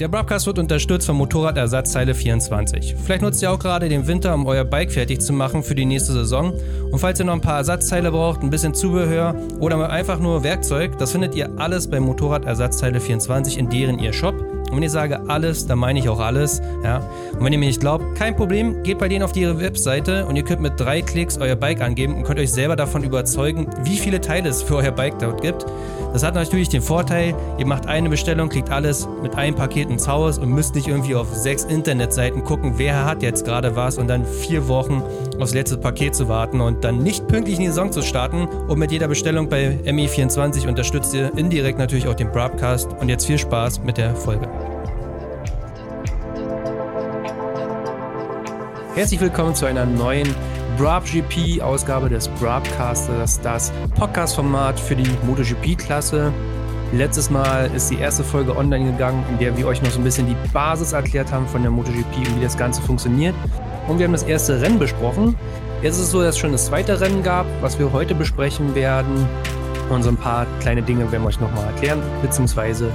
Der Broadcast wird unterstützt von Motorradersatzteile 24. Vielleicht nutzt ihr auch gerade den Winter, um euer Bike fertig zu machen für die nächste Saison. Und falls ihr noch ein paar Ersatzteile braucht, ein bisschen Zubehör oder einfach nur Werkzeug, das findet ihr alles bei Motorradersatzteile 24 in deren ihr Shop. Und wenn ich sage alles, dann meine ich auch alles. Ja? Und wenn ihr mir nicht glaubt, kein Problem, geht bei denen auf ihre Webseite und ihr könnt mit drei Klicks euer Bike angeben und könnt euch selber davon überzeugen, wie viele Teile es für euer Bike dort gibt. Das hat natürlich den Vorteil, ihr macht eine Bestellung, kriegt alles mit einem Paket ins Haus und müsst nicht irgendwie auf sechs Internetseiten gucken, wer hat jetzt gerade was und dann vier Wochen aufs letzte Paket zu warten und dann nicht pünktlich in die Saison zu starten. Und mit jeder Bestellung bei ME24 unterstützt ihr indirekt natürlich auch den Broadcast. Und jetzt viel Spaß mit der Folge. Herzlich willkommen zu einer neuen BrabGP-Ausgabe des Brabcasters, das Podcast-Format für die MotoGP-Klasse. Letztes Mal ist die erste Folge online gegangen, in der wir euch noch so ein bisschen die Basis erklärt haben von der MotoGP und wie das Ganze funktioniert. Und wir haben das erste Rennen besprochen. Jetzt ist es so, dass es schon das zweite Rennen gab, was wir heute besprechen werden. Und so ein paar kleine Dinge werden wir euch nochmal erklären, beziehungsweise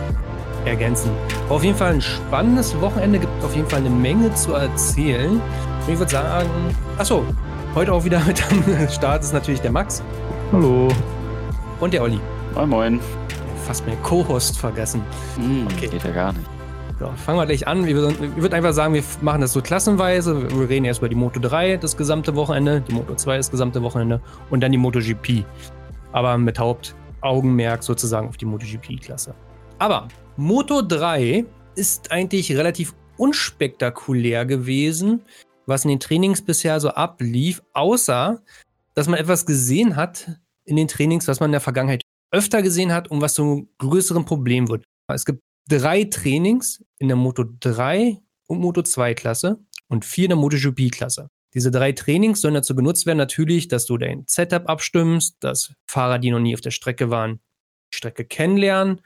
ergänzen. Auf jeden Fall ein spannendes Wochenende, gibt auf jeden Fall eine Menge zu erzählen. Und ich würde sagen, achso, heute auch wieder mit am Start ist natürlich der Max. Hallo. Und der Olli. Moin, moin. Fast mehr Co-Host vergessen. Mm, okay. Geht ja gar nicht. So, fangen wir gleich an. Ich würde einfach sagen, wir machen das so klassenweise. Wir reden erst über die Moto 3 das gesamte Wochenende, die Moto 2 das gesamte Wochenende und dann die MotoGP. Aber mit Hauptaugenmerk sozusagen auf die MotoGP-Klasse. Aber Moto 3 ist eigentlich relativ unspektakulär gewesen, was in den Trainings bisher so ablief, außer dass man etwas gesehen hat in den Trainings, was man in der Vergangenheit öfter gesehen hat und was zu einem größeren Problem wird. Es gibt drei Trainings in der Moto 3 und Moto 2 Klasse und vier in der MotoGP Klasse. Diese drei Trainings sollen dazu genutzt werden, natürlich, dass du dein Setup abstimmst, dass Fahrer, die noch nie auf der Strecke waren, die Strecke kennenlernen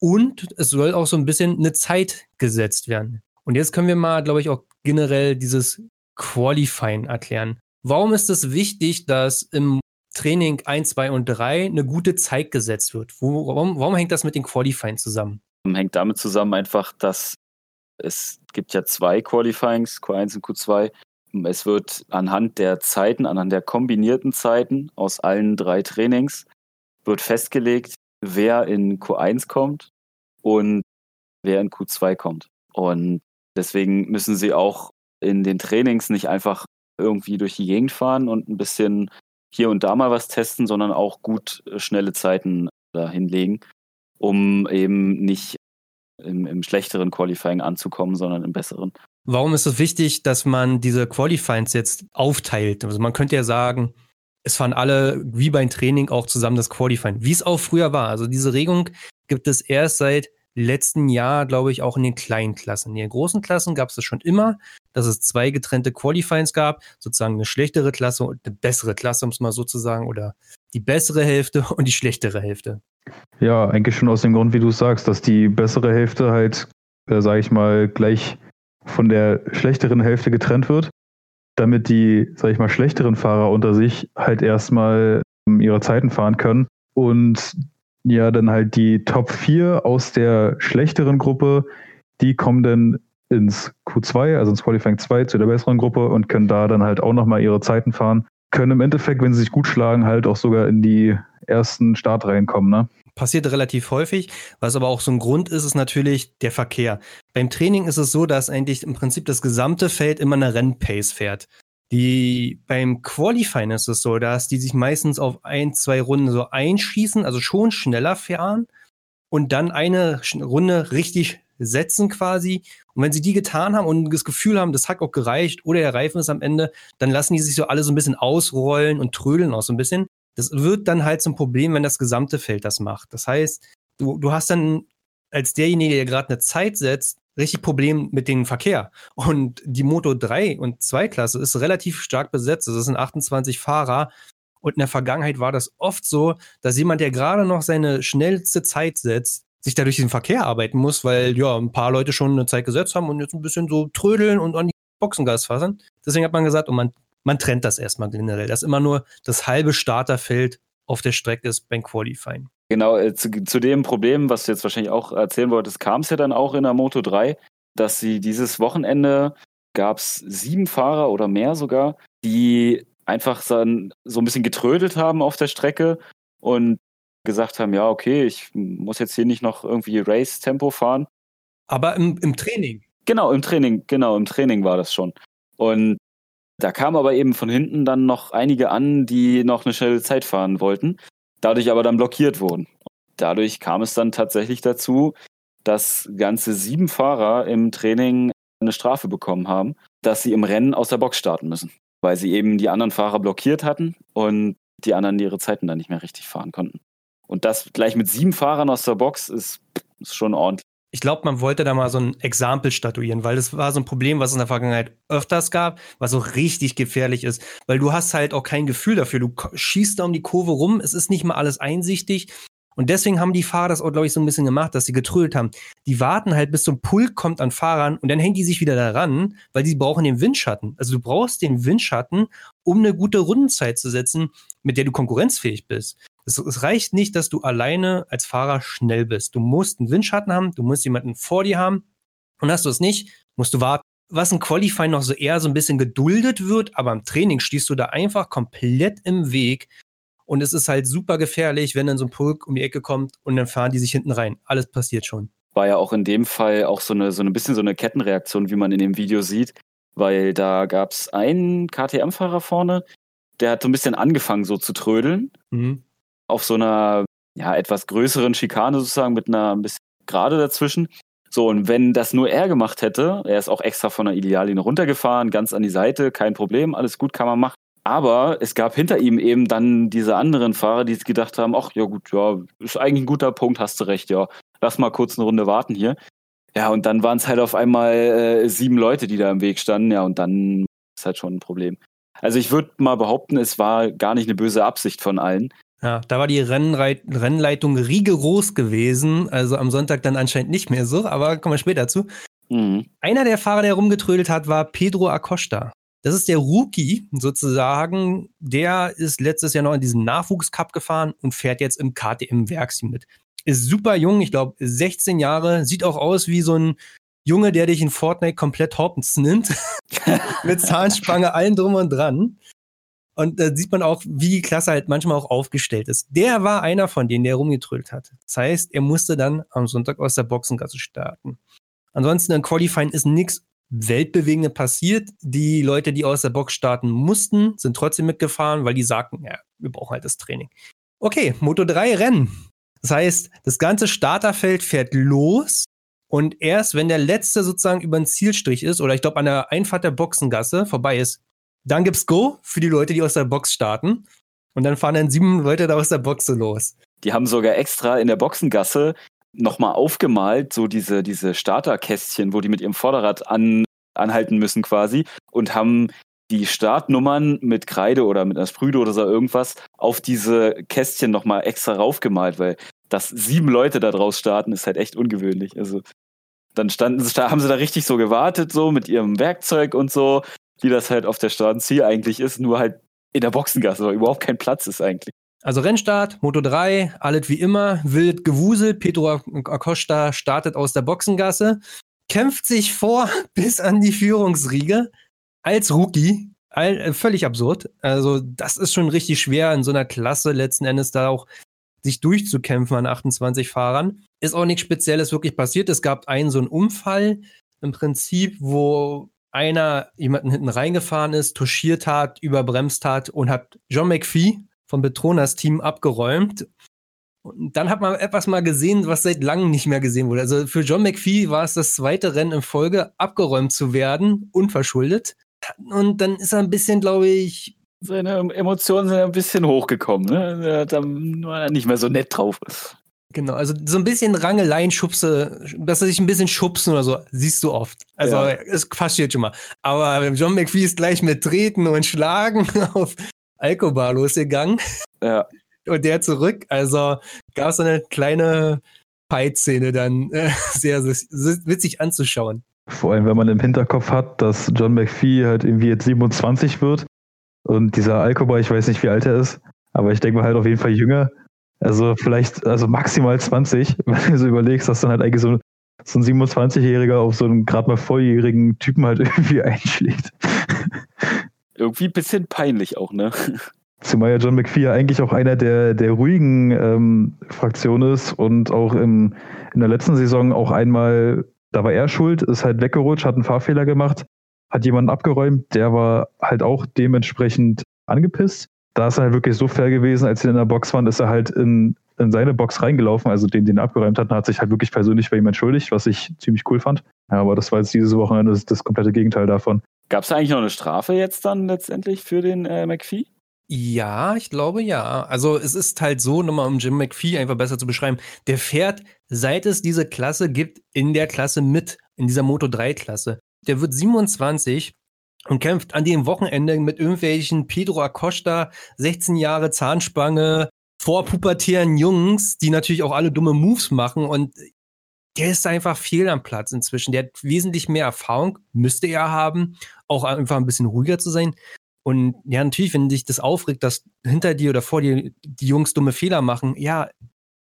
und es soll auch so ein bisschen eine Zeit gesetzt werden. Und jetzt können wir mal, glaube ich, auch generell dieses Qualifying erklären. Warum ist es wichtig, dass im Training 1, 2 und 3 eine gute Zeit gesetzt wird? Warum, warum hängt das mit den Qualifying zusammen? Hängt damit zusammen einfach, dass es gibt ja zwei Qualifyings, Q1 und Q2. Es wird anhand der Zeiten, anhand der kombinierten Zeiten aus allen drei Trainings, wird festgelegt, wer in Q1 kommt und wer in Q2 kommt. Und deswegen müssen sie auch in den Trainings nicht einfach irgendwie durch die Gegend fahren und ein bisschen hier und da mal was testen, sondern auch gut äh, schnelle Zeiten da hinlegen, um eben nicht im, im schlechteren Qualifying anzukommen, sondern im besseren. Warum ist es wichtig, dass man diese Qualifyings jetzt aufteilt? Also man könnte ja sagen, es fahren alle wie beim Training auch zusammen das Qualifying, wie es auch früher war. Also diese Regung gibt es erst seit letzten Jahr, glaube ich, auch in den kleinen Klassen. In den großen Klassen gab es das schon immer, dass es zwei getrennte Qualifyings gab, sozusagen eine schlechtere Klasse und eine bessere Klasse, um es mal so zu sagen, oder die bessere Hälfte und die schlechtere Hälfte. Ja, eigentlich schon aus dem Grund, wie du sagst, dass die bessere Hälfte halt, äh, sage ich mal, gleich von der schlechteren Hälfte getrennt wird, damit die, sage ich mal, schlechteren Fahrer unter sich halt erstmal ähm, ihre Zeiten fahren können und ja, dann halt die Top 4 aus der schlechteren Gruppe, die kommen dann ins Q2, also ins Qualifying 2 zu der besseren Gruppe und können da dann halt auch nochmal ihre Zeiten fahren. Können im Endeffekt, wenn sie sich gut schlagen, halt auch sogar in die ersten Startreihen kommen, ne? Passiert relativ häufig. Was aber auch so ein Grund ist, ist natürlich der Verkehr. Beim Training ist es so, dass eigentlich im Prinzip das gesamte Feld immer eine Rennpace fährt. Die beim Qualifying ist es so, dass die sich meistens auf ein, zwei Runden so einschießen, also schon schneller fahren und dann eine Runde richtig setzen quasi. Und wenn sie die getan haben und das Gefühl haben, das hat auch gereicht oder der Reifen ist am Ende, dann lassen die sich so alle so ein bisschen ausrollen und trödeln auch so ein bisschen. Das wird dann halt zum Problem, wenn das gesamte Feld das macht. Das heißt, du, du hast dann als derjenige, der gerade eine Zeit setzt, richtig Problem mit dem Verkehr. Und die Moto 3 und 2 Klasse ist relativ stark besetzt. Das sind 28 Fahrer. Und in der Vergangenheit war das oft so, dass jemand, der gerade noch seine schnellste Zeit setzt, sich dadurch den Verkehr arbeiten muss, weil ja ein paar Leute schon eine Zeit gesetzt haben und jetzt ein bisschen so trödeln und an die Boxengas fassen. Deswegen hat man gesagt, und man, man trennt das erstmal generell, dass immer nur das halbe Starterfeld auf der Strecke ist beim Qualifying. Genau, äh, zu, zu, dem Problem, was du jetzt wahrscheinlich auch erzählen wolltest, kam es ja dann auch in der Moto 3, dass sie dieses Wochenende gab es sieben Fahrer oder mehr sogar, die einfach dann so ein bisschen getrödelt haben auf der Strecke und gesagt haben, ja, okay, ich muss jetzt hier nicht noch irgendwie Race-Tempo fahren. Aber im, im Training. Genau, im Training, genau, im Training war das schon. Und da kamen aber eben von hinten dann noch einige an, die noch eine schnelle Zeit fahren wollten, dadurch aber dann blockiert wurden. Dadurch kam es dann tatsächlich dazu, dass ganze sieben Fahrer im Training eine Strafe bekommen haben, dass sie im Rennen aus der Box starten müssen, weil sie eben die anderen Fahrer blockiert hatten und die anderen ihre Zeiten dann nicht mehr richtig fahren konnten. Und das gleich mit sieben Fahrern aus der Box ist, ist schon ordentlich ich glaube, man wollte da mal so ein Exempel statuieren, weil das war so ein Problem, was es in der Vergangenheit öfters gab, was auch richtig gefährlich ist, weil du hast halt auch kein Gefühl dafür. Du schießt da um die Kurve rum, es ist nicht mal alles einsichtig. Und deswegen haben die Fahrer das auch, glaube ich, so ein bisschen gemacht, dass sie getrüllt haben. Die warten halt, bis so ein Pulk kommt an Fahrern und dann hängen die sich wieder daran, weil die brauchen den Windschatten. Also du brauchst den Windschatten, um eine gute Rundenzeit zu setzen, mit der du konkurrenzfähig bist. Es, es, reicht nicht, dass du alleine als Fahrer schnell bist. Du musst einen Windschatten haben, du musst jemanden vor dir haben. Und hast du es nicht, musst du warten. Was im Qualifying noch so eher so ein bisschen geduldet wird, aber im Training stehst du da einfach komplett im Weg. Und es ist halt super gefährlich, wenn dann so ein Pulk um die Ecke kommt und dann fahren die sich hinten rein. Alles passiert schon. War ja auch in dem Fall auch so eine, so ein bisschen so eine Kettenreaktion, wie man in dem Video sieht, weil da gab es einen KTM-Fahrer vorne, der hat so ein bisschen angefangen so zu trödeln. Mhm auf so einer ja, etwas größeren Schikane sozusagen mit einer ein bisschen Gerade dazwischen. So, und wenn das nur er gemacht hätte, er ist auch extra von der Ideallinie runtergefahren, ganz an die Seite, kein Problem, alles gut, kann man machen. Aber es gab hinter ihm eben dann diese anderen Fahrer, die gedacht haben, ach ja gut, ja, ist eigentlich ein guter Punkt, hast du recht, ja, lass mal kurz eine Runde warten hier. Ja, und dann waren es halt auf einmal äh, sieben Leute, die da im Weg standen, ja, und dann ist halt schon ein Problem. Also ich würde mal behaupten, es war gar nicht eine böse Absicht von allen. Ja, da war die Rennreit Rennleitung rigoros gewesen. Also am Sonntag dann anscheinend nicht mehr so, aber kommen wir später zu. Mhm. Einer der Fahrer, der rumgetrödelt hat, war Pedro Acosta. Das ist der Rookie sozusagen. Der ist letztes Jahr noch in diesen Nachwuchscup gefahren und fährt jetzt im KTM-Werksteam mit. Ist super jung, ich glaube 16 Jahre, sieht auch aus wie so ein Junge, der dich in Fortnite komplett hoppens nimmt. mit Zahnspange, allen drum und dran. Und da sieht man auch, wie die Klasse halt manchmal auch aufgestellt ist. Der war einer von denen, der rumgetrüllt hat. Das heißt, er musste dann am Sonntag aus der Boxengasse starten. Ansonsten in Qualifying ist nichts Weltbewegende passiert. Die Leute, die aus der Box starten mussten, sind trotzdem mitgefahren, weil die sagten, ja, wir brauchen halt das Training. Okay, Moto 3 Rennen. Das heißt, das ganze Starterfeld fährt los und erst wenn der letzte sozusagen über den Zielstrich ist, oder ich glaube an der Einfahrt der Boxengasse vorbei ist, dann gibt's Go für die Leute, die aus der Box starten. Und dann fahren dann sieben Leute da aus der Box los. Die haben sogar extra in der Boxengasse nochmal aufgemalt, so diese, diese Starterkästchen, wo die mit ihrem Vorderrad an, anhalten müssen quasi und haben die Startnummern mit Kreide oder mit einer Sprüde oder so irgendwas auf diese Kästchen nochmal extra raufgemalt, weil dass sieben Leute da draus starten, ist halt echt ungewöhnlich. Also dann standen, haben sie da richtig so gewartet, so mit ihrem Werkzeug und so, wie das halt auf der Straßenziel eigentlich ist, nur halt in der Boxengasse, weil überhaupt kein Platz ist eigentlich. Also Rennstart, Moto 3, alles wie immer, wild gewuselt. Pedro Acosta startet aus der Boxengasse, kämpft sich vor bis an die Führungsriege als Rookie. All, äh, völlig absurd. Also, das ist schon richtig schwer in so einer Klasse letzten Endes da auch sich durchzukämpfen an 28 Fahrern. Ist auch nichts Spezielles wirklich passiert. Es gab einen so einen Unfall im Prinzip, wo einer jemanden hinten reingefahren ist, touchiert hat, überbremst hat und hat John McPhee vom Betronas Team abgeräumt. Und dann hat man etwas mal gesehen, was seit langem nicht mehr gesehen wurde. Also für John McPhee war es das zweite Rennen in Folge, abgeräumt zu werden, unverschuldet. Und dann ist er ein bisschen, glaube ich. Seine Emotionen sind ein bisschen hochgekommen, ne? Da war er nicht mehr so nett drauf. Genau, also so ein bisschen Rangeleien, Schubse, dass er sich ein bisschen schubsen oder so, siehst du oft. Also ja. es passiert schon mal. Aber John McPhee ist gleich mit Treten und Schlagen auf Alkobar losgegangen. Ja. Und der zurück. Also gab es so eine kleine Fight-Szene dann äh, sehr, sehr witzig anzuschauen. Vor allem, wenn man im Hinterkopf hat, dass John McPhee halt irgendwie jetzt 27 wird und dieser Alkobar, ich weiß nicht, wie alt er ist, aber ich denke mal halt auf jeden Fall jünger Also vielleicht, also maximal 20, wenn du so überlegst, dass dann halt eigentlich so, so ein 27-Jähriger auf so einen gerade mal volljährigen Typen halt irgendwie einschlägt. Irgendwie ein bisschen peinlich auch, ne? Zumal ja John McPhee eigentlich auch einer der, der ruhigen ähm, Fraktionen ist und auch im, in der letzten Saison auch einmal, da war er schuld, ist halt weggerutscht, hat einen Fahrfehler gemacht, hat jemanden abgeräumt, der war halt auch dementsprechend angepisst. Da ist er halt wirklich so fair gewesen, als sie in der Box waren, ist er halt in, in seine Box reingelaufen, also den, den er abgeräumt hat, und hat sich halt wirklich persönlich bei ihm entschuldigt, was ich ziemlich cool fand. Ja, aber das war jetzt dieses Wochenende das, das komplette Gegenteil davon. Gab es eigentlich noch eine Strafe jetzt dann letztendlich für den äh, McPhee? Ja, ich glaube ja. Also es ist halt so, nochmal um Jim McPhee einfach besser zu beschreiben, der fährt, seit es diese Klasse gibt, in der Klasse mit, in dieser Moto 3-Klasse. Der wird 27 und kämpft an dem Wochenende mit irgendwelchen Pedro Acosta, 16 Jahre Zahnspange, vorpubertären Jungs, die natürlich auch alle dumme Moves machen und der ist einfach fehl am Platz inzwischen. Der hat wesentlich mehr Erfahrung, müsste er haben, auch einfach ein bisschen ruhiger zu sein. Und ja, natürlich, wenn dich das aufregt, dass hinter dir oder vor dir die Jungs dumme Fehler machen, ja,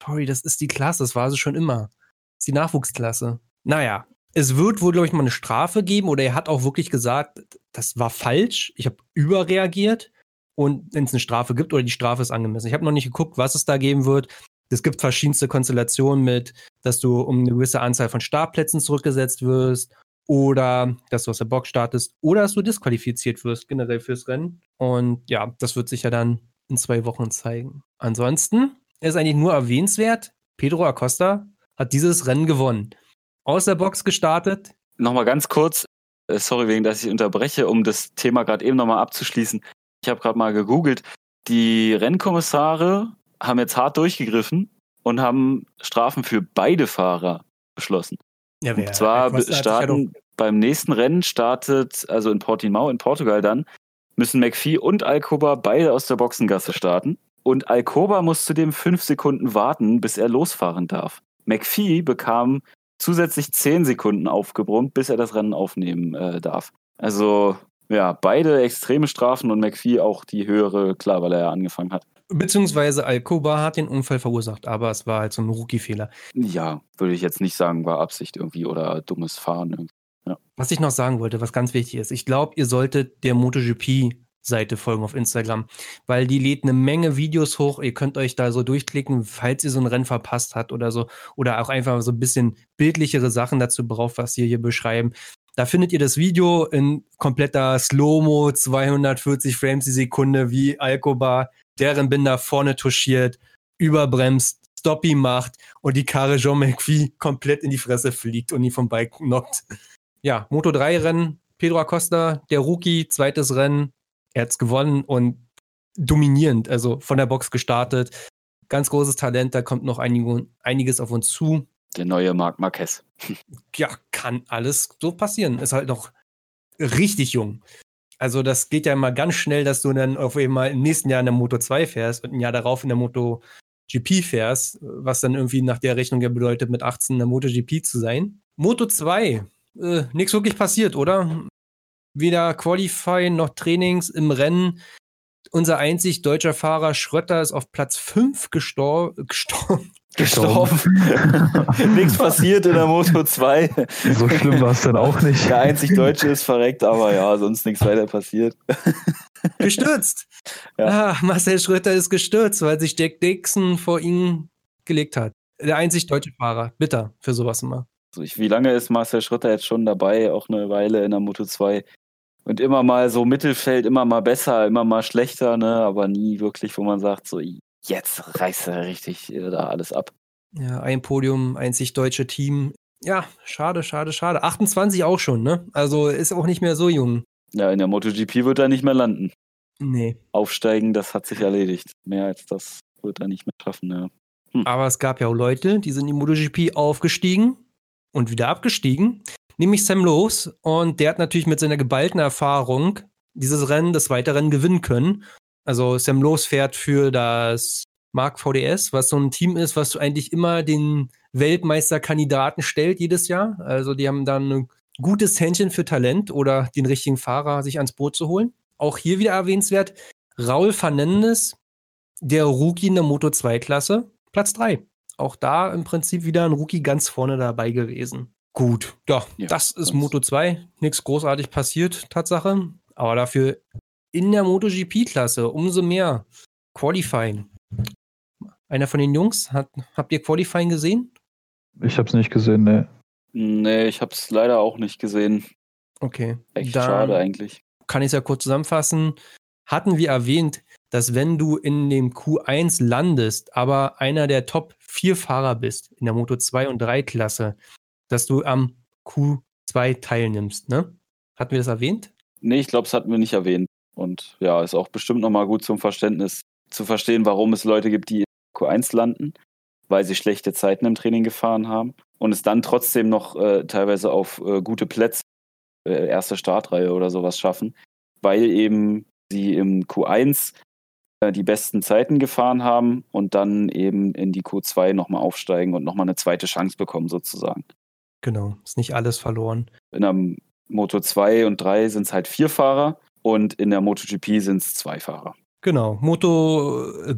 sorry, das ist die Klasse, das war sie schon immer. Das ist die Nachwuchsklasse. Naja, es wird wohl, glaube ich, mal eine Strafe geben oder er hat auch wirklich gesagt, das war falsch, ich habe überreagiert und wenn es eine Strafe gibt oder die Strafe ist angemessen. Ich habe noch nicht geguckt, was es da geben wird. Es gibt verschiedenste Konstellationen mit, dass du um eine gewisse Anzahl von Startplätzen zurückgesetzt wirst oder dass du aus der Box startest oder dass du disqualifiziert wirst generell fürs Rennen. Und ja, das wird sich ja dann in zwei Wochen zeigen. Ansonsten ist eigentlich nur erwähnenswert, Pedro Acosta hat dieses Rennen gewonnen. Aus der Box gestartet. Nochmal ganz kurz, äh, sorry wegen, dass ich unterbreche, um das Thema gerade eben nochmal abzuschließen. Ich habe gerade mal gegoogelt. Die Rennkommissare haben jetzt hart durchgegriffen und haben Strafen für beide Fahrer beschlossen. Ja, wer, und zwar starten beim nächsten Rennen startet, also in Portimao in Portugal dann, müssen McPhee und Alcoba beide aus der Boxengasse starten. Und Alcoba muss zudem fünf Sekunden warten, bis er losfahren darf. McPhee bekam zusätzlich zehn Sekunden aufgebrummt, bis er das Rennen aufnehmen äh, darf. Also ja, beide extreme Strafen und McPhee auch die höhere, klar, weil er ja angefangen hat. Beziehungsweise Alcoba hat den Unfall verursacht, aber es war halt so ein Rookie-Fehler. Ja, würde ich jetzt nicht sagen, war Absicht irgendwie oder dummes Fahren. Ja. Was ich noch sagen wollte, was ganz wichtig ist, ich glaube, ihr solltet der MotoGP Seite folgen auf Instagram, weil die lädt eine Menge Videos hoch. Ihr könnt euch da so durchklicken, falls ihr so ein Rennen verpasst habt oder so. Oder auch einfach so ein bisschen bildlichere Sachen dazu braucht, was wir hier beschreiben. Da findet ihr das Video in kompletter Slow-Mo, 240 Frames die Sekunde, wie Alcoba deren Binder vorne touchiert, überbremst, Stoppy macht und die Karre Jean McPhee komplett in die Fresse fliegt und ihn vom Bike knockt. Ja, Moto 3 Rennen, Pedro Acosta, der Rookie, zweites Rennen, er hat's gewonnen und dominierend, also von der Box gestartet. Ganz großes Talent, da kommt noch einige, einiges auf uns zu. Der neue Marc Marquez. ja, kann alles so passieren. Ist halt noch richtig jung. Also das geht ja immer ganz schnell, dass du dann auf einmal im nächsten Jahr in der Moto 2 fährst und ein Jahr darauf in der Moto GP fährst, was dann irgendwie nach der Rechnung ja bedeutet, mit 18 in der Moto GP zu sein. Moto 2, äh, nichts wirklich passiert, oder? Weder Qualify noch Trainings im Rennen. Unser einzig deutscher Fahrer Schrötter ist auf Platz 5 gestor gestorben gestorben. Nichts passiert in der Moto 2. So schlimm war es dann auch nicht. Der einzig Deutsche ist verreckt, aber ja, sonst nichts weiter passiert. Gestürzt. Ja. Ah, Marcel Schröter ist gestürzt, weil sich Jack Dixon vor ihn gelegt hat. Der einzig deutsche Fahrer. Bitter für sowas immer. Wie lange ist Marcel Schröter jetzt schon dabei? Auch eine Weile in der Moto 2. Und immer mal so Mittelfeld, immer mal besser, immer mal schlechter, ne? aber nie wirklich, wo man sagt, so, jetzt reißt er richtig äh, da alles ab. Ja, ein Podium, einzig deutsche Team. Ja, schade, schade, schade. 28 auch schon, ne? Also ist auch nicht mehr so jung. Ja, in der MotoGP wird er nicht mehr landen. Nee. Aufsteigen, das hat sich erledigt. Mehr als das wird er nicht mehr schaffen, ja. Hm. Aber es gab ja auch Leute, die sind in die MotoGP aufgestiegen und wieder abgestiegen. Nämlich Sam Lowe's. Und der hat natürlich mit seiner geballten Erfahrung dieses Rennen, das Weiterrennen gewinnen können. Also Sam Lowe's fährt für das Mark VDS, was so ein Team ist, was eigentlich immer den Weltmeisterkandidaten stellt jedes Jahr. Also die haben dann ein gutes Händchen für Talent oder den richtigen Fahrer sich ans Boot zu holen. Auch hier wieder erwähnenswert, Raul Fernandes der Rookie in der Moto 2-Klasse, Platz 3. Auch da im Prinzip wieder ein Rookie ganz vorne dabei gewesen. Gut, ja, Ja, das ist Moto 2. Nichts großartig passiert, Tatsache. Aber dafür in der MotoGP-Klasse umso mehr Qualifying. Einer von den Jungs, hat, habt ihr Qualifying gesehen? Ich habe es nicht gesehen, ne. Nee, ich habe es leider auch nicht gesehen. Okay. Echt Dann schade eigentlich. Kann ich es ja kurz zusammenfassen. Hatten wir erwähnt, dass wenn du in dem Q1 landest, aber einer der Top 4 Fahrer bist in der Moto 2 und 3 Klasse, dass du am Q2 teilnimmst, ne? Hatten wir das erwähnt? Nee, ich glaube, es hatten wir nicht erwähnt. Und ja, ist auch bestimmt nochmal gut zum Verständnis zu verstehen, warum es Leute gibt, die in Q1 landen, weil sie schlechte Zeiten im Training gefahren haben und es dann trotzdem noch äh, teilweise auf äh, gute Plätze, äh, erste Startreihe oder sowas schaffen, weil eben sie im Q1 äh, die besten Zeiten gefahren haben und dann eben in die Q2 nochmal aufsteigen und nochmal eine zweite Chance bekommen sozusagen. Genau, ist nicht alles verloren. In der Moto 2 und 3 sind es halt vier Fahrer und in der MotoGP sind es zwei Fahrer. Genau, Moto, äh,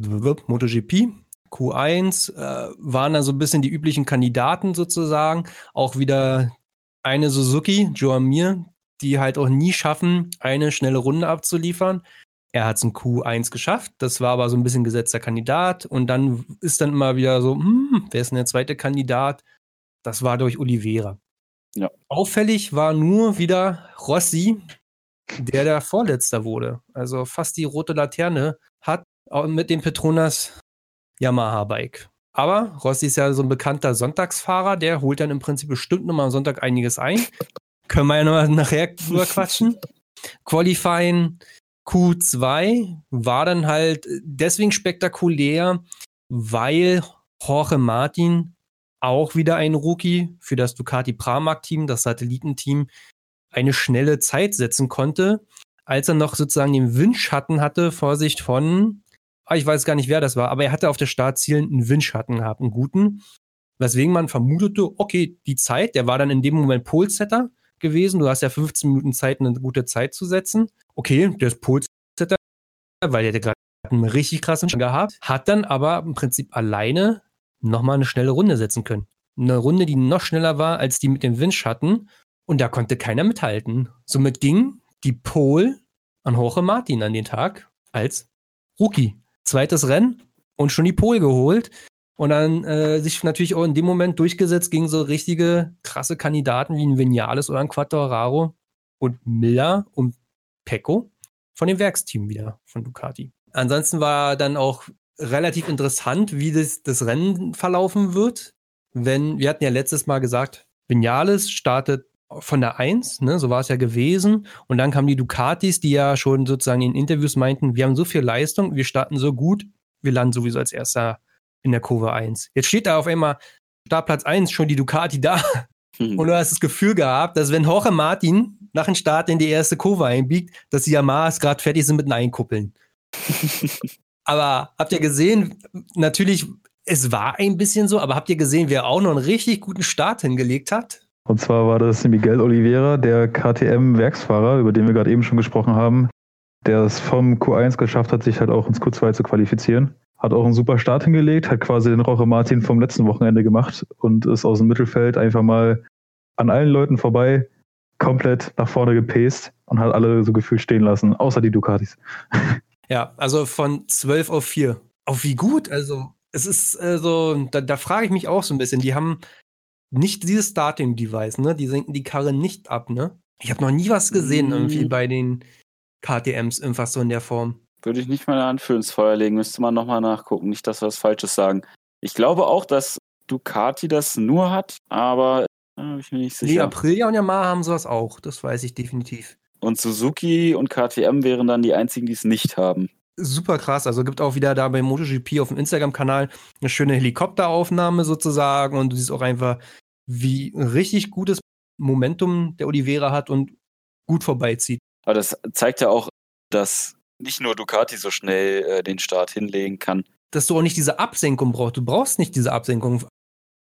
MotoGP, Q1 äh, waren also ein bisschen die üblichen Kandidaten sozusagen. Auch wieder eine Suzuki, Joan Mir, die halt auch nie schaffen, eine schnelle Runde abzuliefern. Er hat es in Q1 geschafft, das war aber so ein bisschen gesetzter Kandidat. Und dann ist dann immer wieder so, hm, wer ist denn der zweite Kandidat? Das war durch Oliveira. Ja. Auffällig war nur wieder Rossi, der der Vorletzter wurde. Also fast die rote Laterne hat mit dem Petronas Yamaha-Bike. Aber Rossi ist ja so ein bekannter Sonntagsfahrer, der holt dann im Prinzip bestimmt nochmal am Sonntag einiges ein. Können wir ja nochmal nachher drüber quatschen. Qualifying Q2 war dann halt deswegen spektakulär, weil Jorge Martin auch wieder ein Rookie für das Ducati Pramac-Team, das Satellitenteam, eine schnelle Zeit setzen konnte, als er noch sozusagen den Windschatten hatte, Vorsicht von, ah, ich weiß gar nicht, wer das war, aber er hatte auf der Startziel einen Windschatten gehabt, einen guten, weswegen man vermutete, okay, die Zeit, der war dann in dem Moment Pole-Setter gewesen, du hast ja 15 Minuten Zeit, eine gute Zeit zu setzen. Okay, der ist Pole-Setter, weil der hatte gerade einen richtig krassen Stand gehabt, hat dann aber im Prinzip alleine nochmal eine schnelle Runde setzen können. Eine Runde, die noch schneller war als die mit dem Windschatten und da konnte keiner mithalten. Somit ging die Pole an Jorge Martin an den Tag als Rookie. Zweites Rennen und schon die Pole geholt. Und dann äh, sich natürlich auch in dem Moment durchgesetzt gegen so richtige krasse Kandidaten wie ein Vinales oder ein Quattararo und Miller und Pecco von dem Werksteam wieder von Ducati. Ansonsten war dann auch relativ interessant, wie das, das Rennen verlaufen wird. Wenn, wir hatten ja letztes Mal gesagt, Vinales startet von der 1, ne, so war es ja gewesen. Und dann kamen die Ducatis, die ja schon sozusagen in Interviews meinten, wir haben so viel Leistung, wir starten so gut, wir landen sowieso als erster in der Kurve 1. Jetzt steht da auf einmal Startplatz 1 schon die Ducati da. Hm. Und du hast das Gefühl gehabt, dass wenn Jorge Martin nach dem Start in die erste Kurve einbiegt, dass die Yamahas gerade fertig sind mit dem Einkuppeln. aber habt ihr gesehen, natürlich, es war ein bisschen so, aber habt ihr gesehen, wer auch noch einen richtig guten Start hingelegt hat? Und zwar war das Miguel Oliveira, der KTM-Werksfahrer, über den wir gerade eben schon gesprochen haben, der es vom Q1 geschafft hat, sich halt auch ins Q2 zu qualifizieren. Hat auch einen super Start hingelegt, hat quasi den Roche Martin vom letzten Wochenende gemacht und ist aus dem Mittelfeld einfach mal an allen Leuten vorbei, komplett nach vorne gepaced und hat alle so gefühlt stehen lassen, außer die Ducatis. Ja, also von 12 auf 4. Auf wie gut? Also, es ist äh, so, da, da frage ich mich auch so ein bisschen. Die haben nicht dieses Starting-Device, ne? Die senken die Karre nicht ab, ne? Ich habe noch nie was gesehen Mm. irgendwie bei den KTMs, irgendwas so in der Form. Würde ich nicht meine Hand für ins Feuer legen, müsste man nochmal nachgucken, nicht, dass wir was Falsches sagen. Ich glaube auch, dass Ducati das nur hat, aber äh, bin ich mir nicht Nee, sicher. Aprilia und Yamaha haben sowas auch. Das weiß ich definitiv. Und Suzuki und KTM wären dann die einzigen, die es nicht haben. Super krass. Also gibt auch wieder da bei MotoGP auf dem Instagram-Kanal eine schöne Helikopteraufnahme sozusagen und du siehst auch einfach, wie ein richtig gutes Momentum der Oliveira hat und gut vorbeizieht. Aber das zeigt ja auch, dass nicht nur Ducati so schnell äh, den Start hinlegen kann. Dass du auch nicht diese Absenkung brauchst. Du brauchst nicht diese Absenkung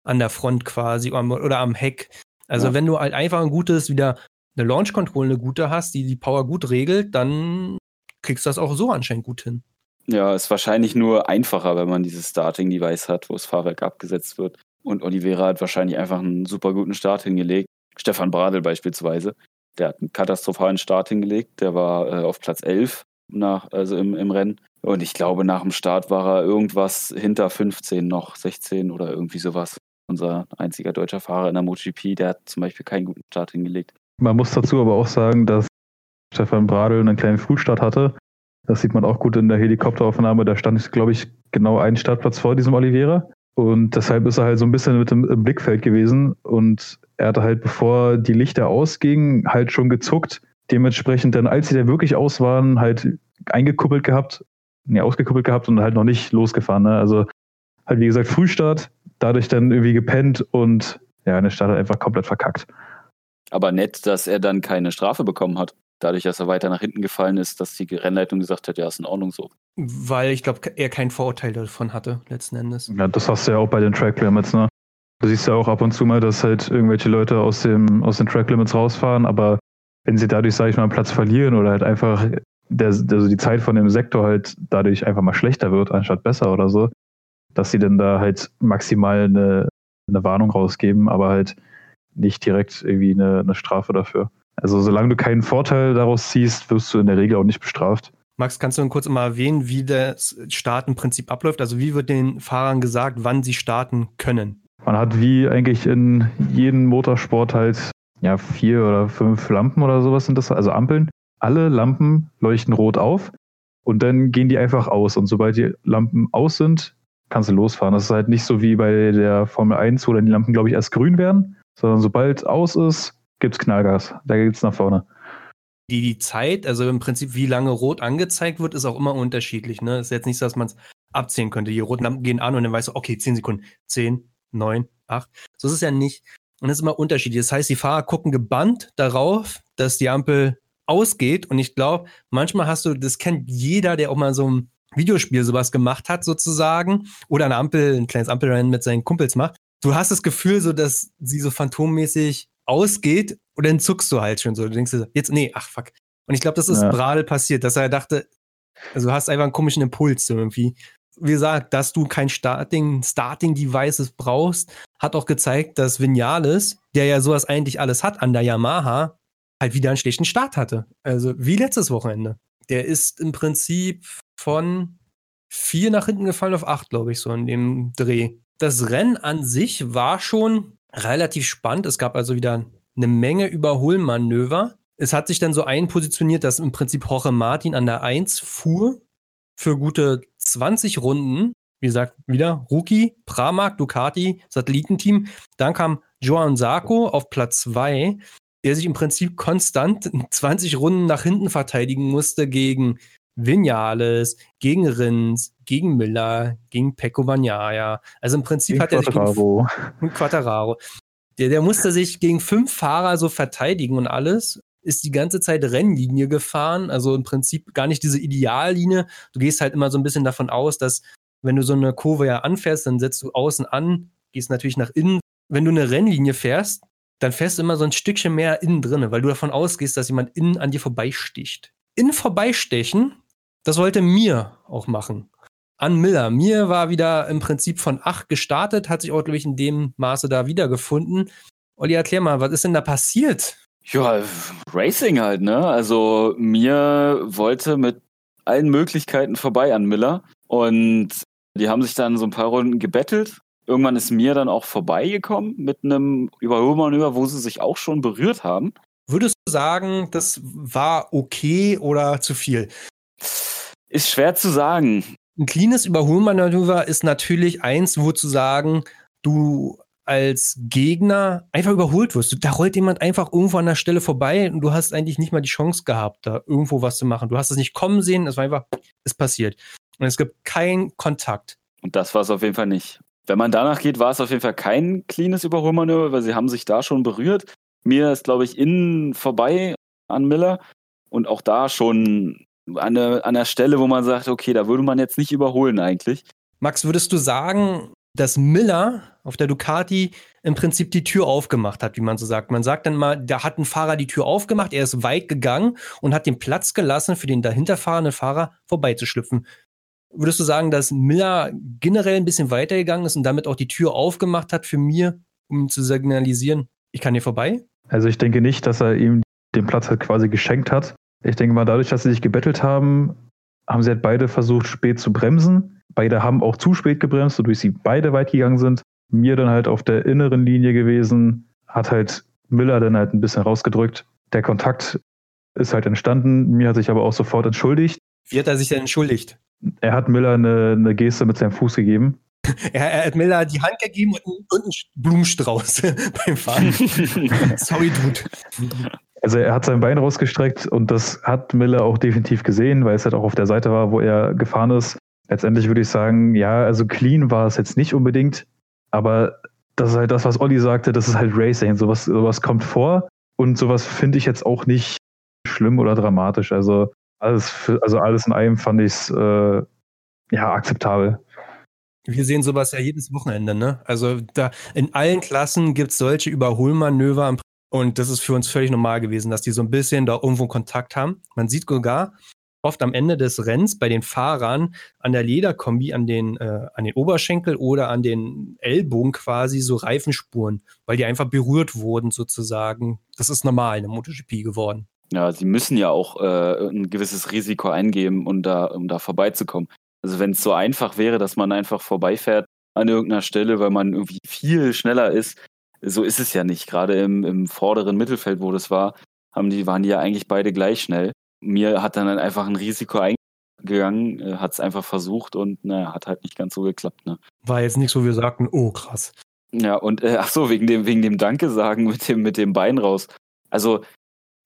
an der Front quasi oder am, oder am Heck. Also Ja. wenn du halt einfach ein gutes, wieder eine Launch Control, eine gute hast, die die Power gut regelt, dann kriegst du das auch so anscheinend gut hin. Ja, ist wahrscheinlich nur einfacher, wenn man dieses Starting-Device hat, wo das Fahrwerk abgesetzt wird. Und Oliveira hat wahrscheinlich einfach einen super guten Start hingelegt. Stefan Bradl beispielsweise, der hat einen katastrophalen Start hingelegt. Der war äh, auf Platz 11 nach, also im, im Rennen. Und ich glaube, nach dem Start war er irgendwas hinter 15 noch, 16 oder irgendwie sowas. Unser einziger deutscher Fahrer in der MotoGP, der hat zum Beispiel keinen guten Start hingelegt. Man muss dazu aber auch sagen, dass Stefan Bradl einen kleinen Frühstart hatte. Das sieht man auch gut in der Helikopteraufnahme. Da stand, glaube ich, genau einen Startplatz vor diesem Oliveira. Und deshalb ist er halt so ein bisschen mit im, Blickfeld gewesen. Und er hatte halt, bevor die Lichter ausgingen, halt schon gezuckt. Dementsprechend dann, als sie da wirklich aus waren, halt eingekuppelt gehabt, nee, ausgekuppelt gehabt und halt noch nicht losgefahren. Ne? Also halt, wie gesagt, Frühstart, dadurch dann irgendwie gepennt und ja, der Start hat einfach komplett verkackt. Aber nett, dass er dann keine Strafe bekommen hat. Dadurch, dass er weiter nach hinten gefallen ist, dass die Rennleitung gesagt hat, ja, ist in Ordnung so. Weil ich glaube, er keinen Vorurteil davon hatte, letzten Endes. Ja, das hast du ja auch bei den Track Limits, ne? Du siehst ja auch ab und zu mal, dass halt irgendwelche Leute aus, dem, aus den Track Limits rausfahren, aber wenn sie dadurch, sage ich mal, einen Platz verlieren oder halt einfach der, also die Zeit von dem Sektor halt dadurch einfach mal schlechter wird, anstatt besser oder so, dass sie dann da halt maximal eine, eine Warnung rausgeben, aber halt nicht direkt irgendwie eine, eine Strafe dafür. Also solange du keinen Vorteil daraus ziehst, wirst du in der Regel auch nicht bestraft. Max, kannst du kurz mal erwähnen, wie das Startenprinzip abläuft? Also wie wird den Fahrern gesagt, wann sie starten können? Man hat wie eigentlich in jedem Motorsport halt ja vier oder fünf Lampen oder sowas sind das, also Ampeln. Alle Lampen leuchten rot auf und dann gehen die einfach aus. Und sobald die Lampen aus sind, kannst du losfahren. Das ist halt nicht so wie bei der Formel 1, wo dann die Lampen, glaube ich, erst grün werden, sondern sobald aus ist, gibt es Knallgas. Da geht es nach vorne. Die, die Zeit, also im Prinzip, wie lange rot angezeigt wird, ist auch immer unterschiedlich. Ne? Ist jetzt nicht so, dass man es abzählen könnte. Die roten Lampen gehen an und dann weißt du, okay, 10 Sekunden, 10, 9, 8. So ist es ja nicht. Und das ist immer unterschiedlich. Das heißt, die Fahrer gucken gebannt darauf, dass die Ampel ausgeht. Und ich glaube, manchmal hast du, das kennt jeder, der auch mal so ein Videospiel sowas gemacht hat, sozusagen, oder eine Ampel, ein kleines Ampelrennen mit seinen Kumpels macht. Du hast das Gefühl, so dass sie so phantommäßig ausgeht und dann zuckst du halt schon so. Du denkst dir, jetzt, nee, ach fuck. Und ich glaube, das ist ja. Bradl passiert, dass er dachte, also du hast einfach einen komischen Impuls so irgendwie. Wie gesagt, dass du kein Starting, Starting Devices brauchst, hat auch gezeigt, dass Vinales, der ja sowas eigentlich alles hat an der Yamaha, halt wieder einen schlechten Start hatte. Also wie letztes Wochenende. Der ist im Prinzip von vier nach hinten gefallen auf acht, glaube ich, so in dem Dreh. Das Rennen an sich war schon relativ spannend. Es gab also wieder eine Menge Überholmanöver. Es hat sich dann so einpositioniert, dass im Prinzip Jorge Martin an der 1 fuhr für gute 20 Runden. Wie gesagt, wieder Rookie, Pramac, Ducati, Satellitenteam. Dann kam Joan Sarko auf Platz 2, der sich im Prinzip konstant 20 Runden nach hinten verteidigen musste gegen Vinales, gegen Rins, gegen Miller, gegen Pecco Bagnaia. Also im Prinzip gegen hat er Quattararo. sich gegen Quattararo. Der, der musste sich gegen fünf Fahrer so verteidigen und alles. Ist die ganze Zeit Rennlinie gefahren, also im Prinzip gar nicht diese Ideallinie. Du gehst halt immer so ein bisschen davon aus, dass wenn du so eine Kurve ja anfährst, dann setzt du außen an, gehst natürlich nach innen. Wenn du eine Rennlinie fährst, dann fährst du immer so ein Stückchen mehr innen drin, weil du davon ausgehst, dass jemand innen an dir vorbeisticht. Innen vorbeistechen das wollte Mir auch machen. An Miller. Mir war wieder im Prinzip von 8 gestartet, hat sich auch, glaube ich, in dem Maße da wiedergefunden. Olli, erklär mal, was ist denn da passiert? Ja, Racing halt, ne? Also mir wollte mit allen Möglichkeiten vorbei an Miller und die haben sich dann so ein paar Runden gebettelt. Irgendwann ist mir dann auch vorbeigekommen mit einem Überholmanöver, wo sie sich auch schon berührt haben. Würdest du sagen, das war okay oder zu viel? Ist schwer zu sagen. Ein cleanes Überholmanöver ist natürlich eins, wo zu sagen, du als Gegner einfach überholt wirst. Da rollt jemand einfach irgendwo an der Stelle vorbei und du hast eigentlich nicht mal die Chance gehabt, da irgendwo was zu machen. Du hast es nicht kommen sehen, es war einfach, es passiert. Und es gibt keinen Kontakt. Und das war es auf jeden Fall nicht. Wenn man danach geht, war es auf jeden Fall kein cleanes Überholmanöver, weil sie haben sich da schon berührt. Mir ist, glaube ich, innen vorbei an Miller und auch da schon an der, an der Stelle, wo man sagt, okay, da würde man jetzt nicht überholen eigentlich. Max, würdest du sagen, dass Miller auf der Ducati im Prinzip die Tür aufgemacht hat, wie man so sagt. Man sagt dann mal, da hat ein Fahrer die Tür aufgemacht, er ist weit gegangen und hat den Platz gelassen, für den dahinter fahrenden Fahrer vorbeizuschlüpfen. Würdest du sagen, dass Miller generell ein bisschen weitergegangen ist und damit auch die Tür aufgemacht hat für mir, um zu signalisieren, ich kann hier vorbei? Also ich denke nicht, dass er ihm den Platz halt quasi geschenkt hat. Ich denke mal, dadurch, dass sie sich gebettelt haben, haben sie halt beide versucht, spät zu bremsen. Beide haben auch zu spät gebremst, wodurch sie beide weit gegangen sind. Mir dann halt auf der inneren Linie gewesen, hat halt Miller dann halt ein bisschen rausgedrückt. Der Kontakt ist halt entstanden. Mir hat sich aber auch sofort entschuldigt. Wie hat er sich denn entschuldigt? Er hat Miller eine, eine Geste mit seinem Fuß gegeben. er, er, hat Miller die Hand gegeben und, und einen Blumenstrauß beim Fahren. Sorry, Dude. Also er hat sein Bein rausgestreckt und das hat Miller auch definitiv gesehen, weil es halt auch auf der Seite war, wo er gefahren ist. Letztendlich würde ich sagen, ja, also clean war es jetzt nicht unbedingt, aber das ist halt das, was Olli sagte, das ist halt Racing. Sowas, sowas kommt vor und sowas finde ich jetzt auch nicht schlimm oder dramatisch. Also alles, für, also alles in allem fand ich es äh, ja akzeptabel. Wir sehen sowas ja jedes Wochenende, ne? Also da in allen Klassen gibt es solche Überholmanöver und das ist für uns völlig normal gewesen, dass die so ein bisschen da irgendwo Kontakt haben. Man sieht sogar oft am Ende des Rennens bei den Fahrern an der Lederkombi, an den, äh, an den Oberschenkel oder an den Ellbogen quasi so Reifenspuren, weil die einfach berührt wurden sozusagen. Das ist normal in der MotoGP geworden. Ja, sie müssen ja auch äh, ein gewisses Risiko eingeben, um da, um da vorbeizukommen. Also wenn es so einfach wäre, dass man einfach vorbeifährt an irgendeiner Stelle, weil man irgendwie viel schneller ist, so ist es ja nicht. Gerade im, im vorderen Mittelfeld, wo das war, haben die, waren die ja eigentlich beide gleich schnell. Mir hat dann einfach ein Risiko eingegangen, äh, hat es einfach versucht und naja, hat halt nicht ganz so geklappt. Ne? War jetzt nicht so, wir sagten, oh krass. Ja, und äh, ach so, wegen dem, wegen dem Danke sagen mit dem, mit dem Bein raus. Also,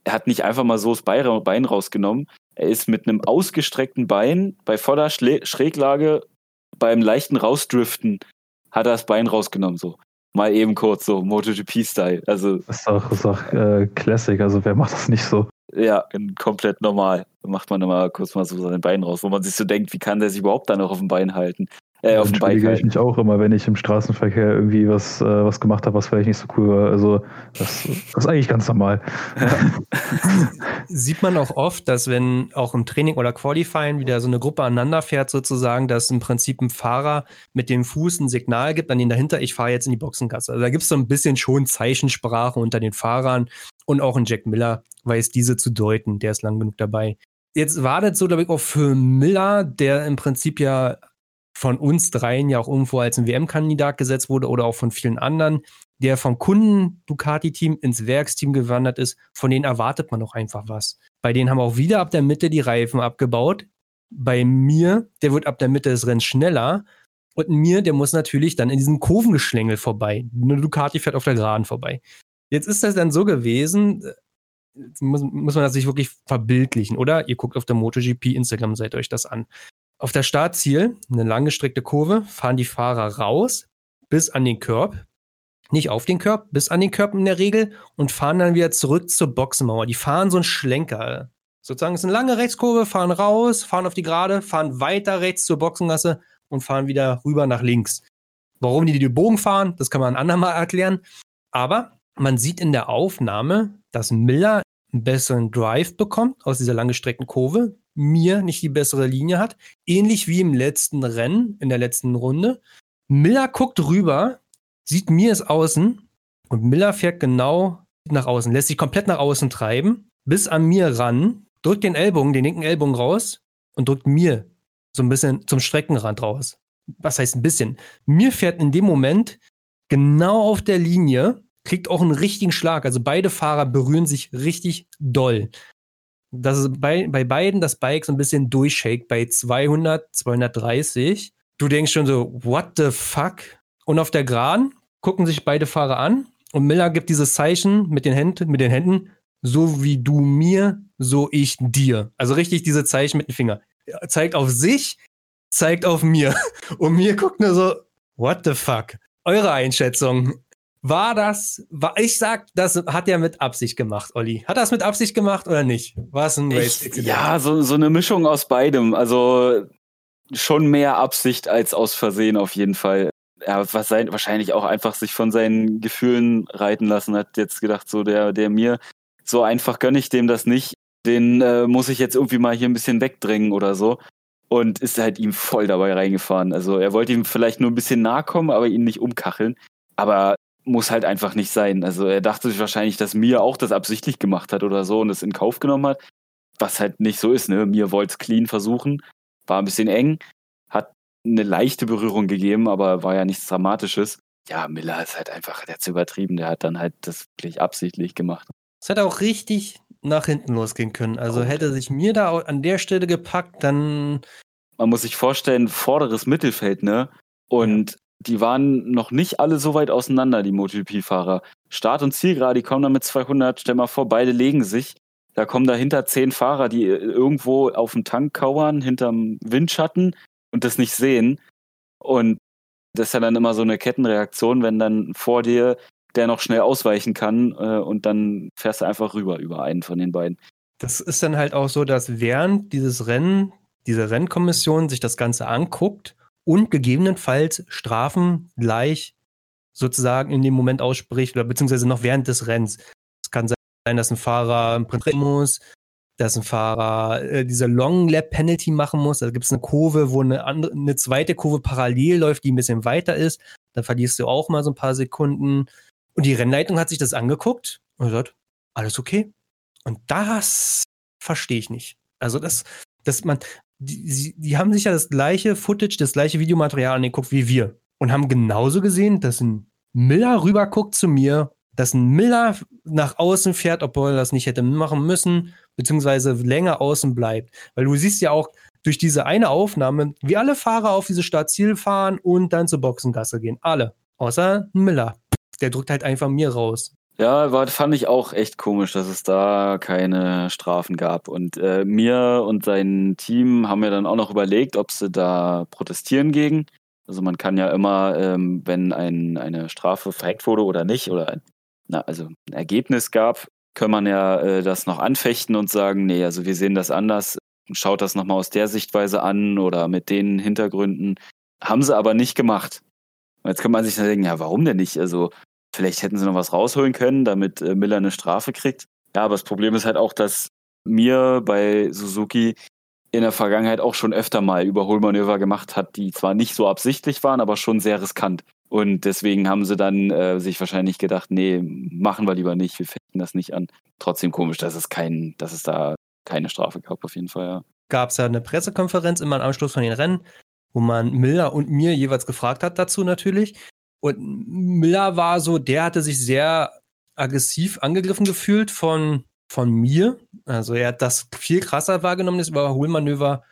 er hat nicht einfach mal so das Bein rausgenommen. Er ist mit einem ausgestreckten Bein bei voller Schlä Schräglage beim leichten Rausdriften hat er das Bein rausgenommen so. Mal eben kurz so MotoGP-Style. Also das ist auch, ist auch äh, Classic, also wer macht das nicht so? Ja, komplett normal. Da macht man immer kurz mal so sein Bein raus, wo man sich so denkt, wie kann der sich überhaupt da noch auf dem Bein halten? Äh, auf dem Bike halten. ich mich auch immer, wenn ich im Straßenverkehr irgendwie was, äh, was gemacht habe, was vielleicht nicht so cool war. Also das, das ist eigentlich ganz normal. Sieht man auch oft, dass wenn auch im Training oder Qualifying wieder so eine Gruppe aneinander fährt, sozusagen, dass im Prinzip ein Fahrer mit dem Fuß ein Signal gibt an den dahinter, ich fahre jetzt in die Boxengasse. Also da gibt es so ein bisschen schon Zeichensprache unter den Fahrern und auch ein Jack Miller weiß diese zu deuten, der ist lang genug dabei. Jetzt war das so, glaube ich, auch für Miller, der im Prinzip ja von uns dreien ja auch irgendwo als ein WM-Kandidat gesetzt wurde oder auch von vielen anderen, der vom Kunden-Ducati-Team ins Werksteam gewandert ist, von denen erwartet man doch einfach was. Bei denen haben auch wieder ab der Mitte die Reifen abgebaut. Bei mir, der wird ab der Mitte des Rennens schneller. Und mir, der muss natürlich dann in diesem Kurvengeschlängel vorbei. Eine Ducati fährt auf der Geraden vorbei. Jetzt ist das dann so gewesen, muss, muss man das sich wirklich verbildlichen, oder? Ihr guckt auf der MotoGP Instagram-Seite euch das an. Auf der Startziel, eine langgestreckte Kurve, fahren die Fahrer raus bis an den Körb. Nicht auf den Körb, bis an den Körb in der Regel und fahren dann wieder zurück zur Boxenmauer. Die fahren so einen Schlenker. Sozusagen ist eine lange Rechtskurve, fahren raus, fahren auf die Gerade, fahren weiter rechts zur Boxengasse und fahren wieder rüber nach links. Warum die den Bogen fahren, das kann man ein andermal erklären. Aber man sieht in der Aufnahme, dass Miller einen besseren Drive bekommt aus dieser langgestreckten Kurve, mir nicht die bessere Linie hat. Ähnlich wie im letzten Rennen, in der letzten Runde. Miller guckt rüber, sieht mir es außen und Miller fährt genau nach außen, lässt sich komplett nach außen treiben, bis an mir ran, drückt den Ellbogen, den linken Ellbogen raus und drückt mir so ein bisschen zum Streckenrand raus. Was heißt ein bisschen? Mir fährt in dem Moment genau auf der Linie, kriegt auch einen richtigen Schlag. Also beide Fahrer berühren sich richtig doll dass es bei, bei beiden das Bike so ein bisschen durchshakt bei 200, 230. Du denkst schon so, what the fuck? Und auf der Geraden gucken sich beide Fahrer an und Miller gibt dieses Zeichen mit den Händen, mit den Händen, so wie du mir, so ich dir. Also richtig diese Zeichen mit dem Finger. Er zeigt auf sich, zeigt auf mir. Und mir guckt nur so, what the fuck? Eure Einschätzung. War das, war, ich sag, das hat er mit Absicht gemacht, Olli. Hat er es mit Absicht gemacht oder nicht? War es ein Race ich, Ja, so, so eine Mischung aus beidem. Also schon mehr Absicht als aus Versehen auf jeden Fall. Er was sein, wahrscheinlich auch einfach sich von seinen Gefühlen reiten lassen, hat jetzt gedacht, so der, der mir, so einfach gönne ich dem das nicht. Den äh, muss ich jetzt irgendwie mal hier ein bisschen wegdrängen oder so. und ist halt ihm voll dabei reingefahren. Also er wollte ihm vielleicht nur ein bisschen nahe kommen, aber ihn nicht umkacheln. Aber muss halt einfach nicht sein. Also er dachte sich wahrscheinlich, dass Mir auch das absichtlich gemacht hat oder so und es in Kauf genommen hat. Was halt nicht so ist, ne? Mir wollte es clean versuchen. War ein bisschen eng, hat eine leichte Berührung gegeben, aber war ja nichts Dramatisches. Ja, Miller ist halt einfach, der hat übertrieben, der hat dann halt das wirklich absichtlich gemacht. Es hätte auch richtig nach hinten losgehen können. Also oh. hätte sich mir da an der Stelle gepackt, dann. Man muss sich vorstellen, vorderes Mittelfeld, ne? Und die waren noch nicht alle so weit auseinander, die MotoGP-Fahrer. Start und Zielgerade, die kommen da mit 200, stell mal vor, beide legen sich. Da kommen dahinter zehn Fahrer, die irgendwo auf dem Tank kauern, hinterm Windschatten und das nicht sehen. Und das ist ja dann immer so eine Kettenreaktion, wenn dann vor dir der noch schnell ausweichen kann äh, und dann fährst du einfach rüber über einen von den beiden. Das ist dann halt auch so, dass während dieses Rennen, diese Rennkommission sich das Ganze anguckt und gegebenenfalls Strafen gleich sozusagen in dem Moment ausspricht oder beziehungsweise noch während des Rennens. Es kann sein, dass ein Fahrer im Prinzip muss, dass ein Fahrer äh, diese Long Lap Penalty machen muss. Da gibt es eine Kurve, wo eine, andere, eine zweite Kurve parallel läuft, die ein bisschen weiter ist. Dann verlierst du auch mal so ein paar Sekunden. Und die Rennleitung hat sich das angeguckt und gesagt, alles okay. Und das verstehe ich nicht. Also das, dass man, die, die haben sich ja das gleiche Footage, das gleiche Videomaterial angeguckt wie wir und haben genauso gesehen, dass ein Miller rüberguckt zu mir, dass ein Miller nach außen fährt, obwohl er das nicht hätte machen müssen, beziehungsweise länger außen bleibt. Weil du siehst ja auch durch diese eine Aufnahme, wie alle Fahrer auf diese Startziel fahren und dann zur Boxengasse gehen. Alle. Außer Miller. Der drückt halt einfach mir raus. Ja, war, fand ich auch echt komisch, dass es da keine Strafen gab. Und äh, mir und sein Team haben ja dann auch noch überlegt, ob sie da protestieren gegen. Also man kann ja immer, ähm, wenn ein, eine Strafe verhängt wurde oder nicht, oder ein, na, also ein Ergebnis gab, kann man ja äh, das noch anfechten und sagen, nee, also wir sehen das anders, schaut das nochmal aus der Sichtweise an oder mit den Hintergründen. Haben sie aber nicht gemacht. Und jetzt kann man sich dann denken, ja, warum denn nicht? Also Vielleicht hätten sie noch was rausholen können, damit äh, Miller eine Strafe kriegt. Ja, aber das Problem ist halt auch, dass mir bei Suzuki in der Vergangenheit auch schon öfter mal Überholmanöver gemacht hat, die zwar nicht so absichtlich waren, aber schon sehr riskant. Und deswegen haben sie dann äh, sich wahrscheinlich gedacht, nee, machen wir lieber nicht, wir fechten das nicht an. Trotzdem komisch, dass es kein, dass es da keine Strafe gab, auf jeden Fall, ja. Gab es ja eine Pressekonferenz immer am Anschluss von den Rennen, wo man Miller und mir jeweils gefragt hat dazu natürlich. Und Miller war so, der hatte sich sehr aggressiv angegriffen gefühlt von, von mir. Also er hat das viel krasser wahrgenommen, das Überholmanöver,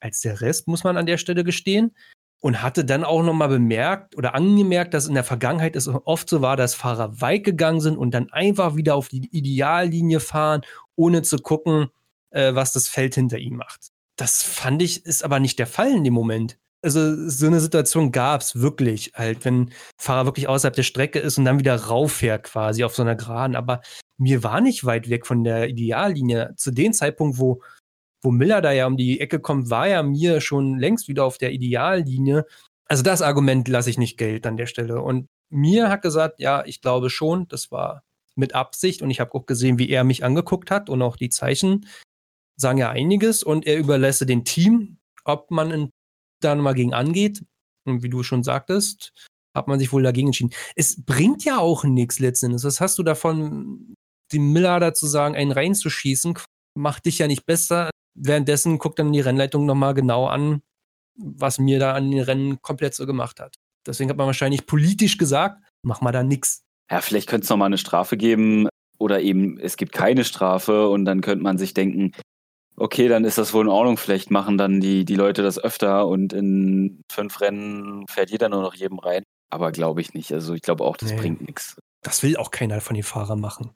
als der Rest, muss man an der Stelle gestehen. Und hatte dann auch nochmal bemerkt oder angemerkt, dass in der Vergangenheit es oft so war, dass Fahrer weit gegangen sind und dann einfach wieder auf die Ideallinie fahren, ohne zu gucken, äh, was das Feld hinter ihm macht. Das fand ich, ist aber nicht der Fall in dem Moment also so eine Situation gab es wirklich, halt, wenn Fahrer wirklich außerhalb der Strecke ist und dann wieder rauffährt quasi auf so einer Geraden. Aber mir war nicht weit weg von der Ideallinie. Zu dem Zeitpunkt, wo, wo Miller da ja um die Ecke kommt, war ja mir schon längst wieder auf der Ideallinie. Also das Argument lasse ich nicht Geld an der Stelle. Und mir hat gesagt, ja, ich glaube schon, das war mit Absicht und ich habe auch gesehen, wie er mich angeguckt hat und auch die Zeichen sagen ja einiges und er überlässt dem Team, ob man in da nochmal gegen angeht. Und wie du schon sagtest, hat man sich wohl dagegen entschieden. Es bringt ja auch nichts letztendlich. Was hast du davon, dem Miller dazu sagen, einen reinzuschießen? Macht dich ja nicht besser. Währenddessen guckt dann die Rennleitung nochmal genau an, was mir da an den Rennen komplett so gemacht hat. Deswegen hat man wahrscheinlich politisch gesagt, mach mal da nichts. Ja, vielleicht könnte es nochmal eine Strafe geben oder eben es gibt keine Strafe und dann könnte man sich denken, okay, dann ist das wohl in Ordnung. Vielleicht machen dann die, die Leute das öfter und in fünf Rennen fährt jeder nur noch jedem rein. Aber glaube ich nicht. Also ich glaube auch, das nee. bringt nichts. Das will auch keiner von den Fahrern machen.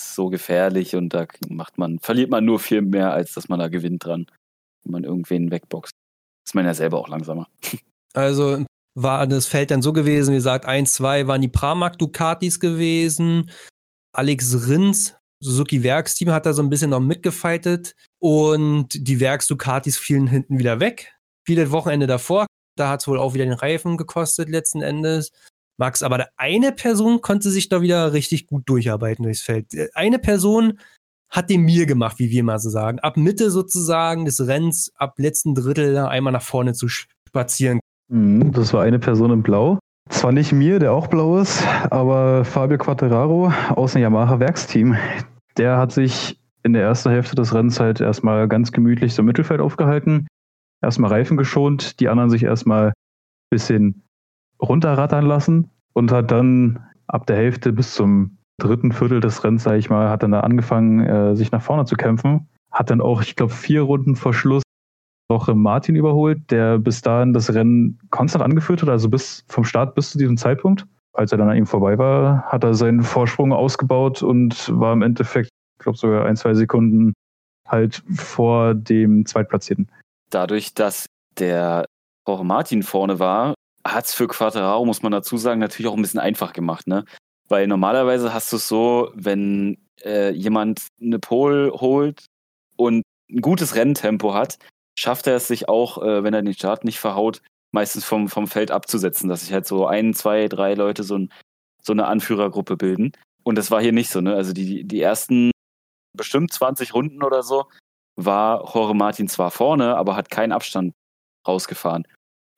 So gefährlich und da macht man, verliert man nur viel mehr, als dass man da gewinnt dran, wenn man irgendwen wegboxt. Ist man ja selber auch langsamer. Also war das Feld dann so gewesen, wie gesagt, 1, 2 waren die Pramac Ducatis gewesen. Alex Rins Suzuki Werksteam hat da so ein bisschen noch mitgefeitet und die Werks Ducatis fielen hinten wieder weg. Viele Wochenende davor, da hat es wohl auch wieder den Reifen gekostet letzten Endes. Max, aber eine Person konnte sich da wieder richtig gut durcharbeiten durchs Feld. Eine Person hat den Mir gemacht, wie wir mal so sagen. Ab Mitte sozusagen des Rennens, ab letzten Drittel einmal nach vorne zu spazieren. Mhm, das war eine Person in Blau. Zwar nicht mir, der auch blau ist, aber Fabio Quattararo aus dem Yamaha Werksteam. Der hat sich in der ersten Hälfte des Rennens halt erstmal ganz gemütlich so im Mittelfeld aufgehalten. Erstmal Reifen geschont, die anderen sich erstmal ein bisschen runterrattern lassen und hat dann ab der Hälfte bis zum dritten Viertel des Rennens, sage ich mal, hat dann da angefangen, äh, sich nach vorne zu kämpfen. Hat dann auch, ich glaube, vier Runden vor Schluss auch Martin überholt, der bis dahin das Rennen konstant angeführt hat, also bis vom Start bis zu diesem Zeitpunkt. Als er dann an ihm vorbei war, hat er seinen Vorsprung ausgebaut und war im Endeffekt, ich glaube, sogar ein, zwei Sekunden halt vor dem Zweitplatzierten. Dadurch, dass der Jorge Martin vorne war, hat es für Quattararo, muss man dazu sagen, natürlich auch ein bisschen einfach gemacht. Ne? Weil normalerweise hast du es so, wenn äh, jemand eine Pole holt und ein gutes Renntempo hat, schafft er es sich auch, äh, wenn er den Start nicht verhaut, meistens vom, vom Feld abzusetzen, dass sich halt so ein, zwei, drei Leute so, ein, so eine Anführergruppe bilden. Und das war hier nicht so, ne? Also die, die ersten bestimmt 20 Runden oder so war Jorge Martin zwar vorne, aber hat keinen Abstand rausgefahren.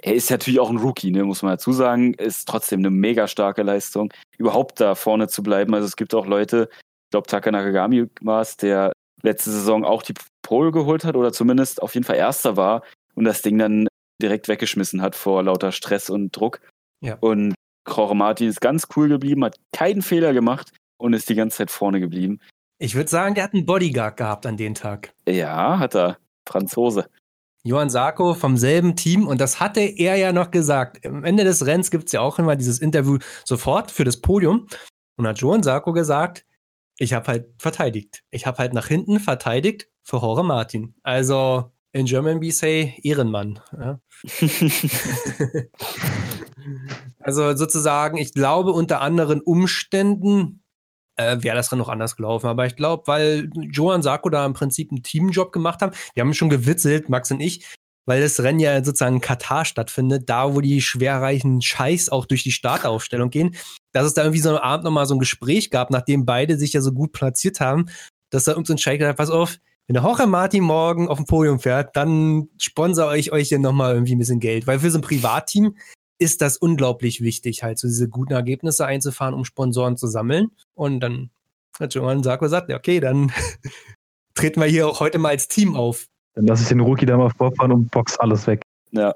Er ist natürlich auch ein Rookie, ne, muss man dazu sagen. Ist trotzdem eine mega starke Leistung, überhaupt da vorne zu bleiben. Also es gibt auch Leute, ich glaube Taka Nakagami war es, der letzte Saison auch die Pole geholt hat oder zumindest auf jeden Fall Erster war und das Ding dann direkt weggeschmissen hat vor lauter Stress und Druck. Ja. Und Jorge Martin ist ganz cool geblieben, hat keinen Fehler gemacht und ist die ganze Zeit vorne geblieben. Ich würde sagen, der hat einen Bodyguard gehabt an dem Tag. Ja, hat er. Franzose. Johann Sarko vom selben Team und das hatte er ja noch gesagt. Am Ende des Rennens gibt es ja auch immer dieses Interview sofort für das Podium. Und hat Johann Sarko gesagt, ich habe halt verteidigt. Ich habe halt nach hinten verteidigt für Jorge Martin. Also in German we say Ehrenmann. Ja. also sozusagen, ich glaube unter anderen Umständen äh, wäre das dann noch anders gelaufen. Aber ich glaube, weil Johann Sarko da im Prinzip einen Teamjob gemacht haben, wir haben schon gewitzelt, Max und ich, weil das Rennen ja sozusagen in Katar stattfindet, da wo die schwerreichen Scheiß auch durch die Startaufstellung gehen, dass es da irgendwie so am Abend nochmal so ein Gespräch gab, nachdem beide sich ja so gut platziert haben, dass da irgendein so Scheich gesagt hat, pass auf, wenn der Jorge Martin morgen auf dem Podium fährt, dann sponsere ich euch hier nochmal irgendwie ein bisschen Geld. Weil für so ein Privatteam ist das unglaublich wichtig, halt so diese guten Ergebnisse einzufahren, um Sponsoren zu sammeln. Und dann hat Johann Sarko gesagt, ja, okay, dann treten wir hier auch heute mal als Team auf. Dann lasse ich den Rookie da mal vorfahren und box alles weg. Ja,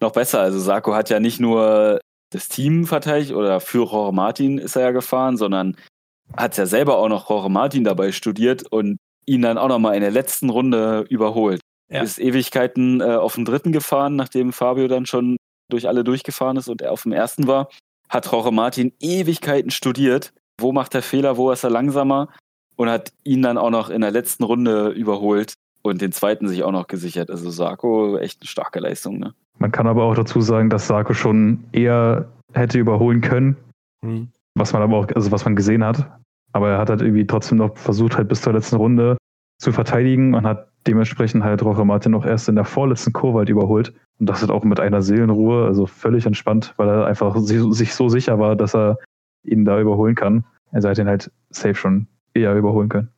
noch besser. Also Sarko hat ja nicht nur das Team verteidigt oder für Jorge Martin ist er ja gefahren, sondern hat ja selber auch noch Jorge Martin dabei studiert und ihn dann auch nochmal in der letzten Runde überholt. Ja. Ist Ewigkeiten äh, auf den dritten gefahren, nachdem Fabio dann schon durch alle durchgefahren ist und er auf dem ersten war. Hat Jorge Martin Ewigkeiten studiert. Wo macht er Fehler, wo ist er langsamer? Und hat ihn dann auch noch in der letzten Runde überholt und den zweiten sich auch noch gesichert. Also Sarko, echt eine starke Leistung. Ne? Man kann aber auch dazu sagen, dass Sarko schon eher hätte überholen können, mhm. was man aber auch, also was man gesehen hat. Aber er hat halt irgendwie trotzdem noch versucht, halt bis zur letzten Runde zu verteidigen und hat dementsprechend halt Roche Martin noch erst in der vorletzten Kurve halt überholt. Und das halt auch mit einer Seelenruhe, also völlig entspannt, weil er einfach sich so sicher war, dass er ihn da überholen kann. Er hat ihn halt safe schon eher überholen können.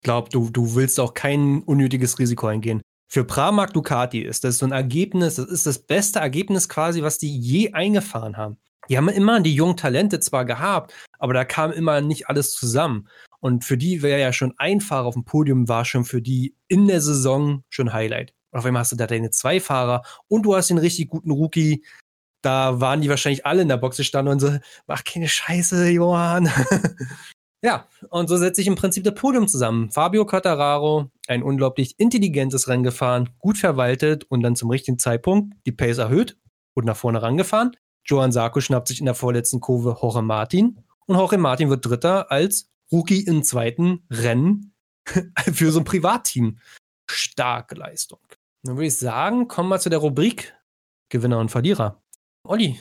Ich glaube, du, du willst auch kein unnötiges Risiko eingehen. Für Pramac Ducati ist das so ein Ergebnis, das ist das beste Ergebnis quasi, was die je eingefahren haben die haben immer die jungen Talente zwar gehabt, aber da kam immer nicht alles zusammen. Und für die wäre ja schon ein Fahrer auf dem Podium, war schon für die in der Saison schon Highlight. Und auf einmal hast du da deine zwei Fahrer und du hast den richtig guten Rookie. Da waren die wahrscheinlich alle in der Box gestanden und so, mach keine Scheiße, Johann. ja, und so setzt sich im Prinzip das Podium zusammen. Fabio Quattararo, ein unglaublich intelligentes Rennen gefahren, gut verwaltet und dann zum richtigen Zeitpunkt die Pace erhöht und nach vorne rangefahren. Johann Sarko schnappt sich in der vorletzten Kurve Jorge Martin und Jorge Martin wird Dritter als Rookie im zweiten Rennen für so ein Privatteam. Starke Leistung. Dann würde ich sagen, kommen wir zu der Rubrik Gewinner und Verlierer. Olli,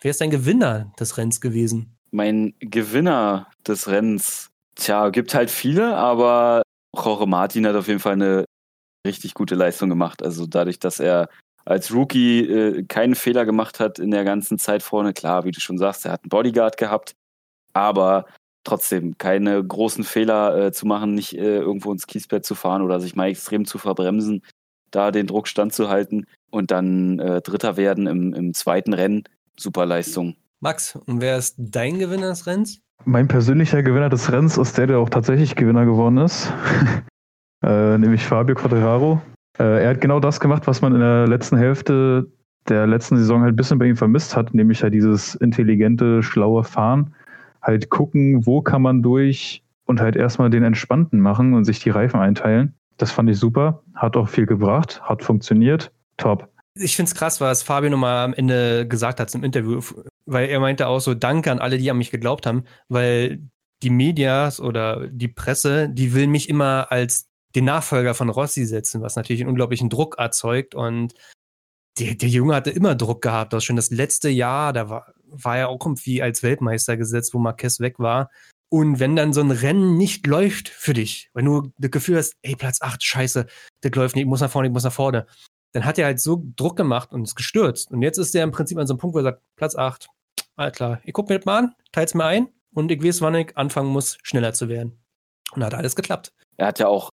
wer ist dein Gewinner des Rennens gewesen? Mein Gewinner des Rennens, tja, gibt halt viele, aber Jorge Martin hat auf jeden Fall eine richtig gute Leistung gemacht. Also dadurch, dass er als Rookie äh, keinen Fehler gemacht hat in der ganzen Zeit vorne. Klar, wie du schon sagst, er hat einen Bodyguard gehabt, aber trotzdem keine großen Fehler äh, zu machen, nicht äh, irgendwo ins Kiesbett zu fahren oder sich mal extrem zu verbremsen, da den Druck standzuhalten und dann äh, Dritter werden im, im zweiten Rennen. Super Leistung. Max, und wer ist dein Gewinner des Rennens? Mein persönlicher Gewinner des Rennens ist der, der auch tatsächlich Gewinner geworden ist. äh, nämlich Fabio Quattararo. Äh, er hat genau das gemacht, was man in der letzten Hälfte der letzten Saison halt ein bisschen bei ihm vermisst hat, nämlich halt dieses intelligente, schlaue Fahren. Halt gucken, wo kann man durch und halt erstmal den Entspannten machen und sich die Reifen einteilen. Das fand ich super, hat auch viel gebracht, hat funktioniert, top. Ich finde es krass, was Fabio nochmal am Ende gesagt hat im Interview, weil er meinte auch so, danke an alle, die an mich geglaubt haben, weil die Medias oder die Presse, die will mich immer als den Nachfolger von Rossi setzen, was natürlich einen unglaublichen Druck erzeugt und der, der Junge hatte immer Druck gehabt. Das schon das letzte Jahr, da war, war er auch irgendwie als Weltmeister gesetzt, wo Marquez weg war. Und wenn dann so ein Rennen nicht läuft für dich, wenn du das Gefühl hast, ey, Platz 8, scheiße, das läuft nicht, ich muss nach vorne, ich muss nach vorne, dann hat er halt so Druck gemacht und ist gestürzt. Und jetzt ist er im Prinzip an so einem Punkt, wo er sagt, Platz 8, alles klar, ich guck mir das mal an, teil's mir ein und ich weiß, wann ich anfangen muss, schneller zu werden. Und da hat alles geklappt. Er hat ja auch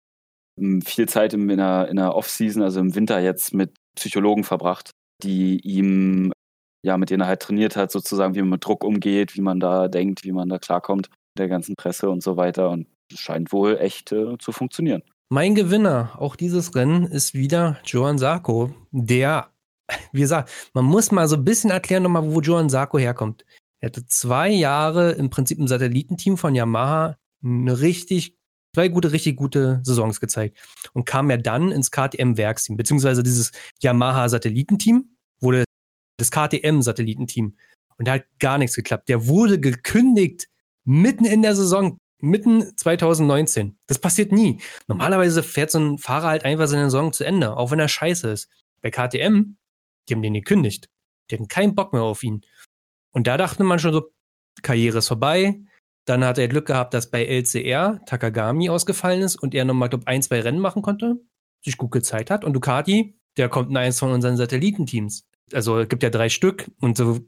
viel Zeit in der, in der Off-Season, also im Winter jetzt mit Psychologen verbracht, die ihm, ja, mit denen er halt trainiert hat, sozusagen, wie man mit Druck umgeht, wie man da denkt, wie man da klarkommt, der ganzen Presse und so weiter. Und es scheint wohl echt äh, zu funktionieren. Mein Gewinner auch dieses Rennen ist wieder Joan Sarko, der, wie gesagt, man muss mal so ein bisschen erklären nochmal, wo Joan Sarko herkommt. Er hatte zwei Jahre im Prinzip im Satellitenteam von Yamaha eine richtig zwei gute, richtig gute Saisons gezeigt und kam ja dann ins KTM-Werksteam, beziehungsweise dieses Yamaha-Satellitenteam wurde das KTM-Satellitenteam und da hat gar nichts geklappt. Der wurde gekündigt mitten in der Saison, mitten 2019. Das passiert nie. Normalerweise fährt so ein Fahrer halt einfach seine Saison zu Ende, auch wenn er scheiße ist. Bei KTM, die haben den gekündigt. Die hatten keinen Bock mehr auf ihn. Und da dachte man schon so, Karriere ist vorbei, dann hat er Glück gehabt, dass bei LCR Takagami ausgefallen ist und er nochmal, glaube ein, zwei Rennen machen konnte, sich gut gezeigt hat. Und Ducati, der kommt in eins von unseren Satellitenteams. Also es gibt ja drei Stück und so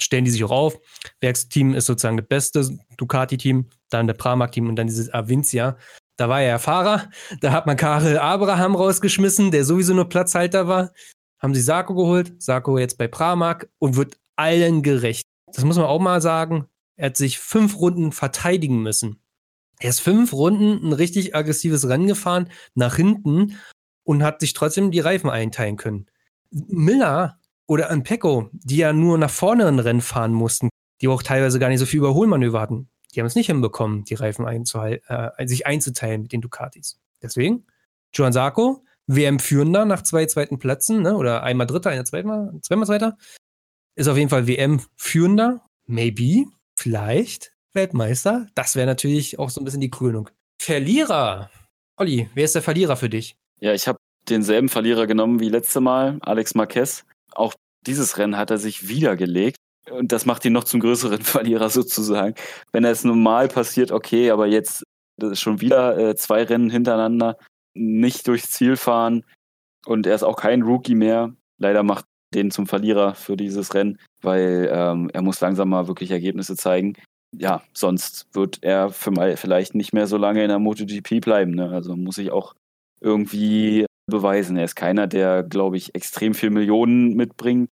stellen die sich auch auf. Werksteam ist sozusagen das beste Ducati-Team, dann der Pramac-Team und dann dieses Avincia. Da war er ja Fahrer. Da hat man Karel Abraham rausgeschmissen, der sowieso nur Platzhalter war. Haben sie Sarko geholt. Sarko jetzt bei Pramac und wird allen gerecht. Das muss man auch mal sagen. Er hat sich fünf Runden verteidigen müssen. Er ist fünf Runden ein richtig aggressives Rennen gefahren, nach hinten und hat sich trotzdem die Reifen einteilen können. Miller oder Pecco, die ja nur nach vorne ein Rennen fahren mussten, die auch teilweise gar nicht so viel Überholmanöver hatten, die haben es nicht hinbekommen, die Reifen äh, sich einzuteilen mit den Ducatis. Deswegen, Joan Sarko, WM-Führender nach zwei zweiten Plätzen, ne? oder einmal Dritter, einer zweimal, zweimal Zweiter, ist auf jeden Fall WM-Führender, maybe, vielleicht Weltmeister. Das wäre natürlich auch so ein bisschen die Krönung. Verlierer. Olli, wer ist der Verlierer für dich? Ja, ich habe denselben Verlierer genommen wie letzte Mal, Alex Marquez. Auch dieses Rennen hat er sich wiedergelegt. Und das macht ihn noch zum größeren Verlierer sozusagen. Wenn es normal passiert, okay, aber jetzt schon wieder äh, zwei Rennen hintereinander nicht durchs Ziel fahren und er ist auch kein Rookie mehr. Leider macht den zum Verlierer für dieses Rennen, weil ähm, er muss langsam mal wirklich Ergebnisse zeigen. Ja, sonst wird er vielleicht nicht mehr so lange in der MotoGP bleiben. Ne? Also muss ich auch irgendwie beweisen. Er ist keiner, der, glaube ich, extrem viel Millionen mitbringt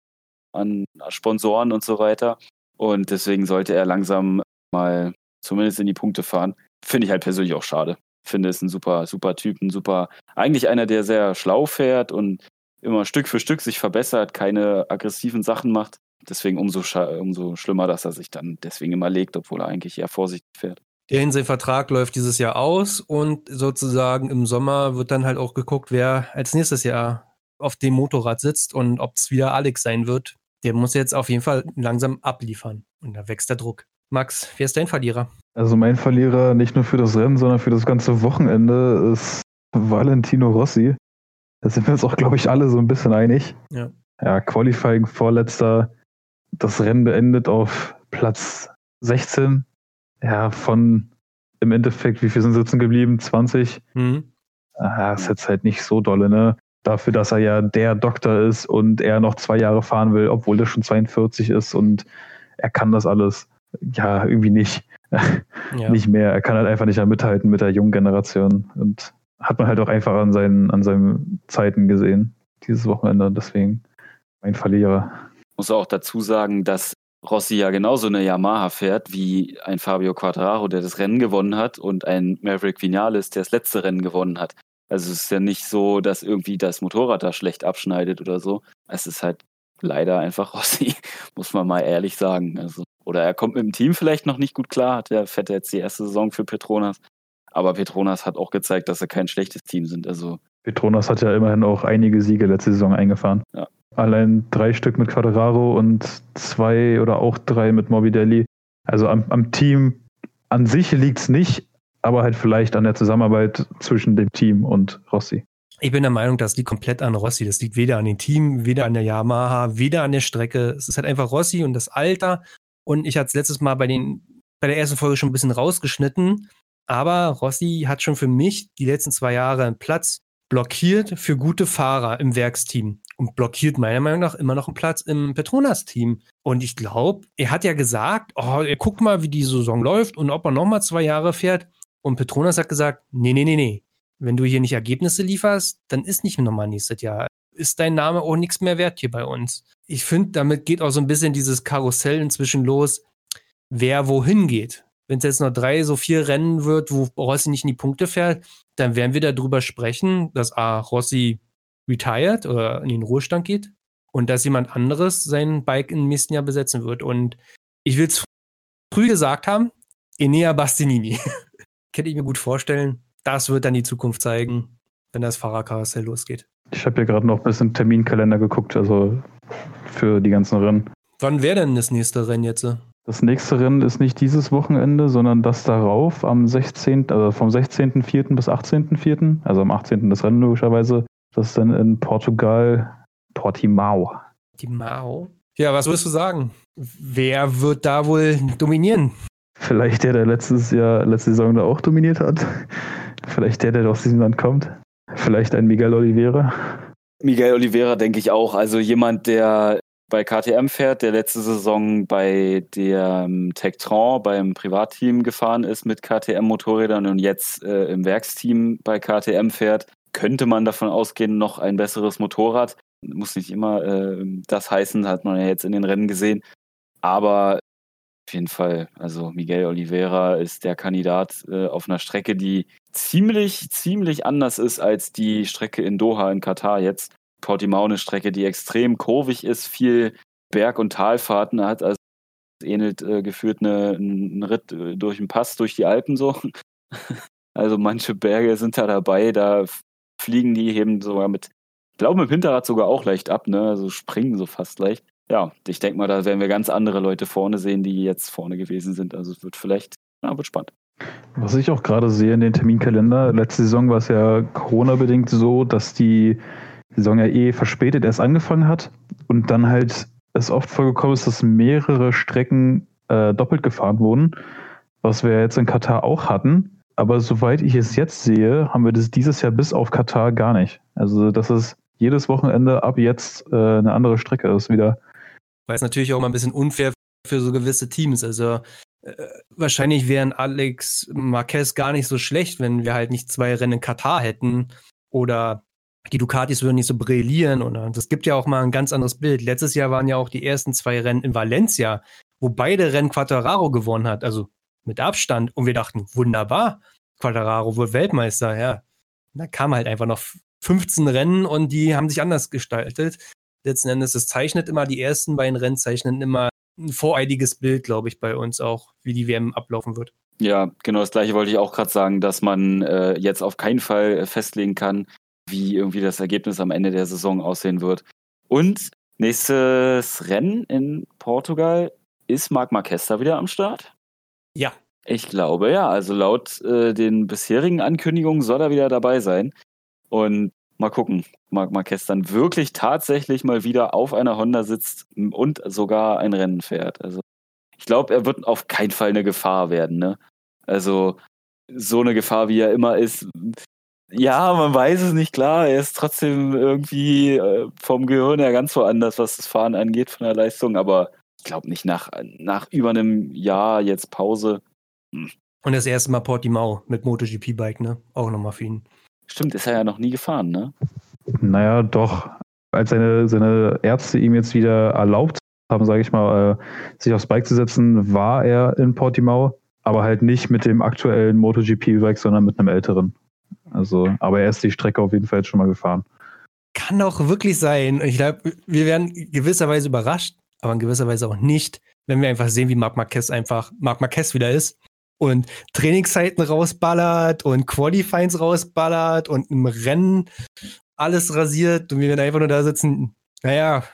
an Sponsoren und so weiter. Und deswegen sollte er langsam mal zumindest in die Punkte fahren. Finde ich halt persönlich auch schade. Finde es ein super, super Typ, ein super, eigentlich einer, der sehr schlau fährt und immer Stück für Stück sich verbessert, keine aggressiven Sachen macht. Deswegen umso, umso schlimmer, dass er sich dann deswegen immer legt, obwohl er eigentlich eher vorsichtig fährt. Der Hinseevertrag läuft dieses Jahr aus und sozusagen im Sommer wird dann halt auch geguckt, wer als nächstes Jahr auf dem Motorrad sitzt und ob es wieder Alex sein wird. Der muss jetzt auf jeden Fall langsam abliefern und da wächst der Druck. Max, wer ist dein Verlierer? Also mein Verlierer nicht nur für das Rennen, sondern für das ganze Wochenende ist Valentino Rossi. Da sind wir uns auch, glaube ich, alle so ein bisschen einig. Ja. Ja, Qualifying vorletzter, das Rennen beendet auf Platz 16. Ja, von im Endeffekt, wie viel sind sitzen geblieben? 20. Mhm. Ah, ist jetzt halt nicht so dolle, ne? Dafür, dass er ja der Doktor ist und er noch zwei Jahre fahren will, obwohl er schon 42 ist und er kann das alles. Ja, irgendwie nicht. ja. nicht mehr. Er kann halt einfach nicht mehr mithalten mit der jungen Generation. Und hat man halt auch einfach an seinen, an seinen Zeiten gesehen, dieses Wochenende. Deswegen ein Verlierer. Ich muss auch dazu sagen, dass Rossi ja genauso eine Yamaha fährt wie ein Fabio Quattraro, der das Rennen gewonnen hat, und ein Maverick Vinales, der das letzte Rennen gewonnen hat. Also es ist ja nicht so, dass irgendwie das Motorrad da schlecht abschneidet oder so. Es ist halt leider einfach Rossi, muss man mal ehrlich sagen. Also, oder er kommt mit dem Team vielleicht noch nicht gut klar, hat der fährt jetzt die erste Saison für Petronas. Aber Petronas hat auch gezeigt, dass sie kein schlechtes Team sind. Also Petronas hat ja immerhin auch einige Siege letzte Saison eingefahren. Ja. Allein drei Stück mit Quadraro und zwei oder auch drei mit Morbidelli. Also am, am Team an sich liegt es nicht, aber halt vielleicht an der Zusammenarbeit zwischen dem Team und Rossi. Ich bin der Meinung, das liegt komplett an Rossi. Das liegt weder an dem Team, weder an der Yamaha, weder an der Strecke. Es ist halt einfach Rossi und das Alter. Und ich hatte es letztes Mal bei, den, bei der ersten Folge schon ein bisschen rausgeschnitten. Aber Rossi hat schon für mich die letzten zwei Jahre einen Platz blockiert für gute Fahrer im Werksteam und blockiert meiner Meinung nach immer noch einen Platz im Petronas-Team. Und ich glaube, er hat ja gesagt, oh, guck mal, wie die Saison läuft und ob er nochmal zwei Jahre fährt. Und Petronas hat gesagt, nee, nee, nee, nee. Wenn du hier nicht Ergebnisse lieferst, dann ist nicht nochmal nächstes Jahr. Ist dein Name auch nichts mehr wert hier bei uns. Ich finde, damit geht auch so ein bisschen dieses Karussell inzwischen los, wer wohin geht. Wenn es jetzt noch drei, so vier Rennen wird, wo Rossi nicht in die Punkte fährt, dann werden wir darüber sprechen, dass A, Rossi retired oder in den Ruhestand geht und dass jemand anderes sein Bike im nächsten Jahr besetzen wird. Und ich will es früh gesagt haben, Enea Bastianini. Könnte ich mir gut vorstellen. Das wird dann die Zukunft zeigen, wenn das Fahrerkarussell losgeht. Ich habe hier gerade noch ein bisschen Terminkalender geguckt, also für die ganzen Rennen. Wann wäre denn das nächste Rennen jetzt? Das nächste Rennen ist nicht dieses Wochenende, sondern das darauf am 16., also vom 16.04. bis 18.04., also am 18. das Rennen logischerweise. Das ist dann in Portugal, Portimao. Portimao? Ja, was würdest du sagen? Wer wird da wohl dominieren? Vielleicht der, der letztes Jahr, letzte Saison da auch dominiert hat. Vielleicht der, der aus diesem Land kommt. Vielleicht ein Miguel Oliveira. Miguel Oliveira denke ich auch. Also jemand, der bei KTM fährt, der letzte Saison bei dem Tektron beim Privatteam gefahren ist mit KTM-Motorrädern und jetzt äh, im Werksteam bei KTM fährt, könnte man davon ausgehen, noch ein besseres Motorrad. Muss nicht immer äh, das heißen, hat man ja jetzt in den Rennen gesehen. Aber auf jeden Fall, also Miguel Oliveira ist der Kandidat äh, auf einer Strecke, die ziemlich, ziemlich anders ist als die Strecke in Doha in Katar jetzt. Portimao eine Strecke, die extrem kurvig ist, viel Berg- und Talfahrten hat. Also ähnelt äh, geführt eine, ein Ritt äh, durch den Pass, durch die Alpen so. also manche Berge sind da dabei, da fliegen die, heben sogar mit, ich glaube mit dem Hinterrad sogar auch leicht ab, ne? Also springen so fast leicht. Ja, ich denke mal, da werden wir ganz andere Leute vorne sehen, die jetzt vorne gewesen sind. Also es wird vielleicht, ja, wird spannend. Was ich auch gerade sehe in den Terminkalender, letzte Saison war es ja Corona-bedingt so, dass die Saison ja eh verspätet erst angefangen hat und dann halt es oft vorgekommen ist, dass mehrere Strecken äh, doppelt gefahren wurden, was wir jetzt in Katar auch hatten. Aber soweit ich es jetzt sehe, haben wir das dieses Jahr bis auf Katar gar nicht. Also das ist jedes Wochenende ab jetzt äh, eine andere Strecke ist wieder. Weil es natürlich auch mal ein bisschen unfair für so gewisse Teams. Also äh, wahrscheinlich wären Alex Marquez gar nicht so schlecht, wenn wir halt nicht zwei Rennen in Katar hätten oder die Ducatis würden nicht so brillieren. Und das gibt ja auch mal ein ganz anderes Bild. Letztes Jahr waren ja auch die ersten zwei Rennen in Valencia, wo beide Rennen Quattararo gewonnen hat, also mit Abstand. Und wir dachten, wunderbar, Quattararo wird Weltmeister, ja. Da kamen halt einfach noch 15 Rennen und die haben sich anders gestaltet. Letzten Endes, es zeichnet immer, die ersten beiden Rennen zeichnen immer ein voreiliges Bild, glaube ich, bei uns auch, wie die WM ablaufen wird. Ja, genau das gleiche wollte ich auch gerade sagen, dass man äh, jetzt auf keinen Fall festlegen kann, wie irgendwie das Ergebnis am Ende der Saison aussehen wird. Und nächstes Rennen in Portugal ist Marc Marquez da wieder am Start? Ja. Ich glaube ja. Also laut äh, den bisherigen Ankündigungen soll er wieder dabei sein. Und mal gucken, Marc Marquez dann wirklich tatsächlich mal wieder auf einer Honda sitzt und sogar ein Rennen fährt. Also ich glaube, er wird auf keinen Fall eine Gefahr werden. Ne? Also so eine Gefahr, wie er immer ist, ja, man weiß es nicht klar. Er ist trotzdem irgendwie äh, vom Gehirn her ganz woanders, was das Fahren angeht, von der Leistung. Aber ich glaube nicht nach, nach über einem Jahr jetzt Pause hm. Und das erste Mal Portimao mit MotoGP-Bike, ne? Auch nochmal für ihn. Stimmt, ist er ja noch nie gefahren, ne? Naja, doch. Als seine, seine Ärzte ihm jetzt wieder erlaubt haben, sage ich mal, äh, sich aufs Bike zu setzen, war er in Portimao, aber halt nicht mit dem aktuellen MotoGP-Bike, sondern mit einem älteren. Also, aber er ist die Strecke auf jeden Fall jetzt schon mal gefahren. Kann auch wirklich sein. Ich glaube, wir werden gewisserweise überrascht, aber in gewisser Weise auch nicht, wenn wir einfach sehen, wie Marc Marquez einfach Marc Marquez wieder ist und Trainingszeiten rausballert und Qualifyings rausballert und im Rennen alles rasiert und wir werden einfach nur da sitzen. Naja,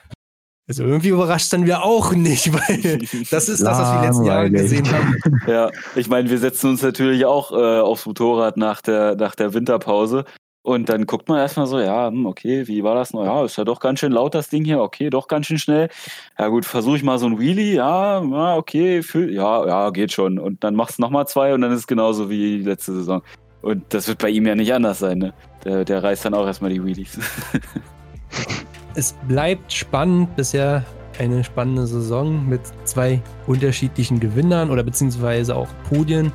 also irgendwie überrascht dann wir auch nicht, weil das ist das, was wir die letzten Jahre gesehen haben. Ja, ich meine, wir setzen uns natürlich auch äh, aufs Motorrad nach der, nach der Winterpause und dann guckt man erstmal so, ja, hm, okay, wie war das noch? Ja, ist ja doch ganz schön laut, das Ding hier. Okay, doch ganz schön schnell. Ja gut, versuche ich mal so ein Wheelie. Ja, ja okay, fühl, ja, ja, geht schon. Und dann machst du nochmal zwei und dann ist es genauso wie die letzte Saison. Und das wird bei ihm ja nicht anders sein, ne? Der, der reißt dann auch erstmal die Wheelies. es bleibt spannend. Bisher eine spannende Saison mit zwei unterschiedlichen Gewinnern oder beziehungsweise auch Podien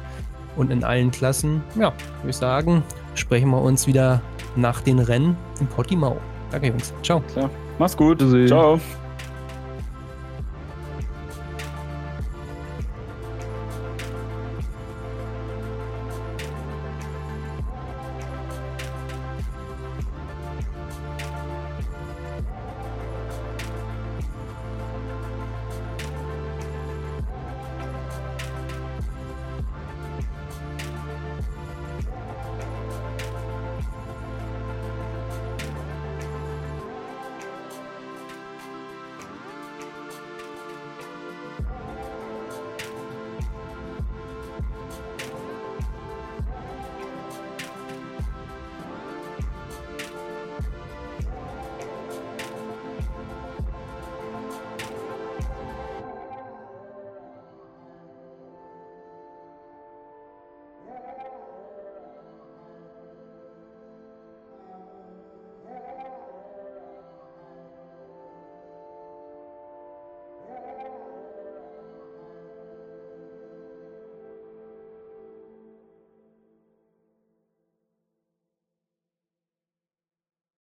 und in allen Klassen. Ja, würde ich sagen, sprechen wir uns wieder nach den Rennen in Portimao. Danke, Jungs. Ciao. Ja, mach's gut. Ciao.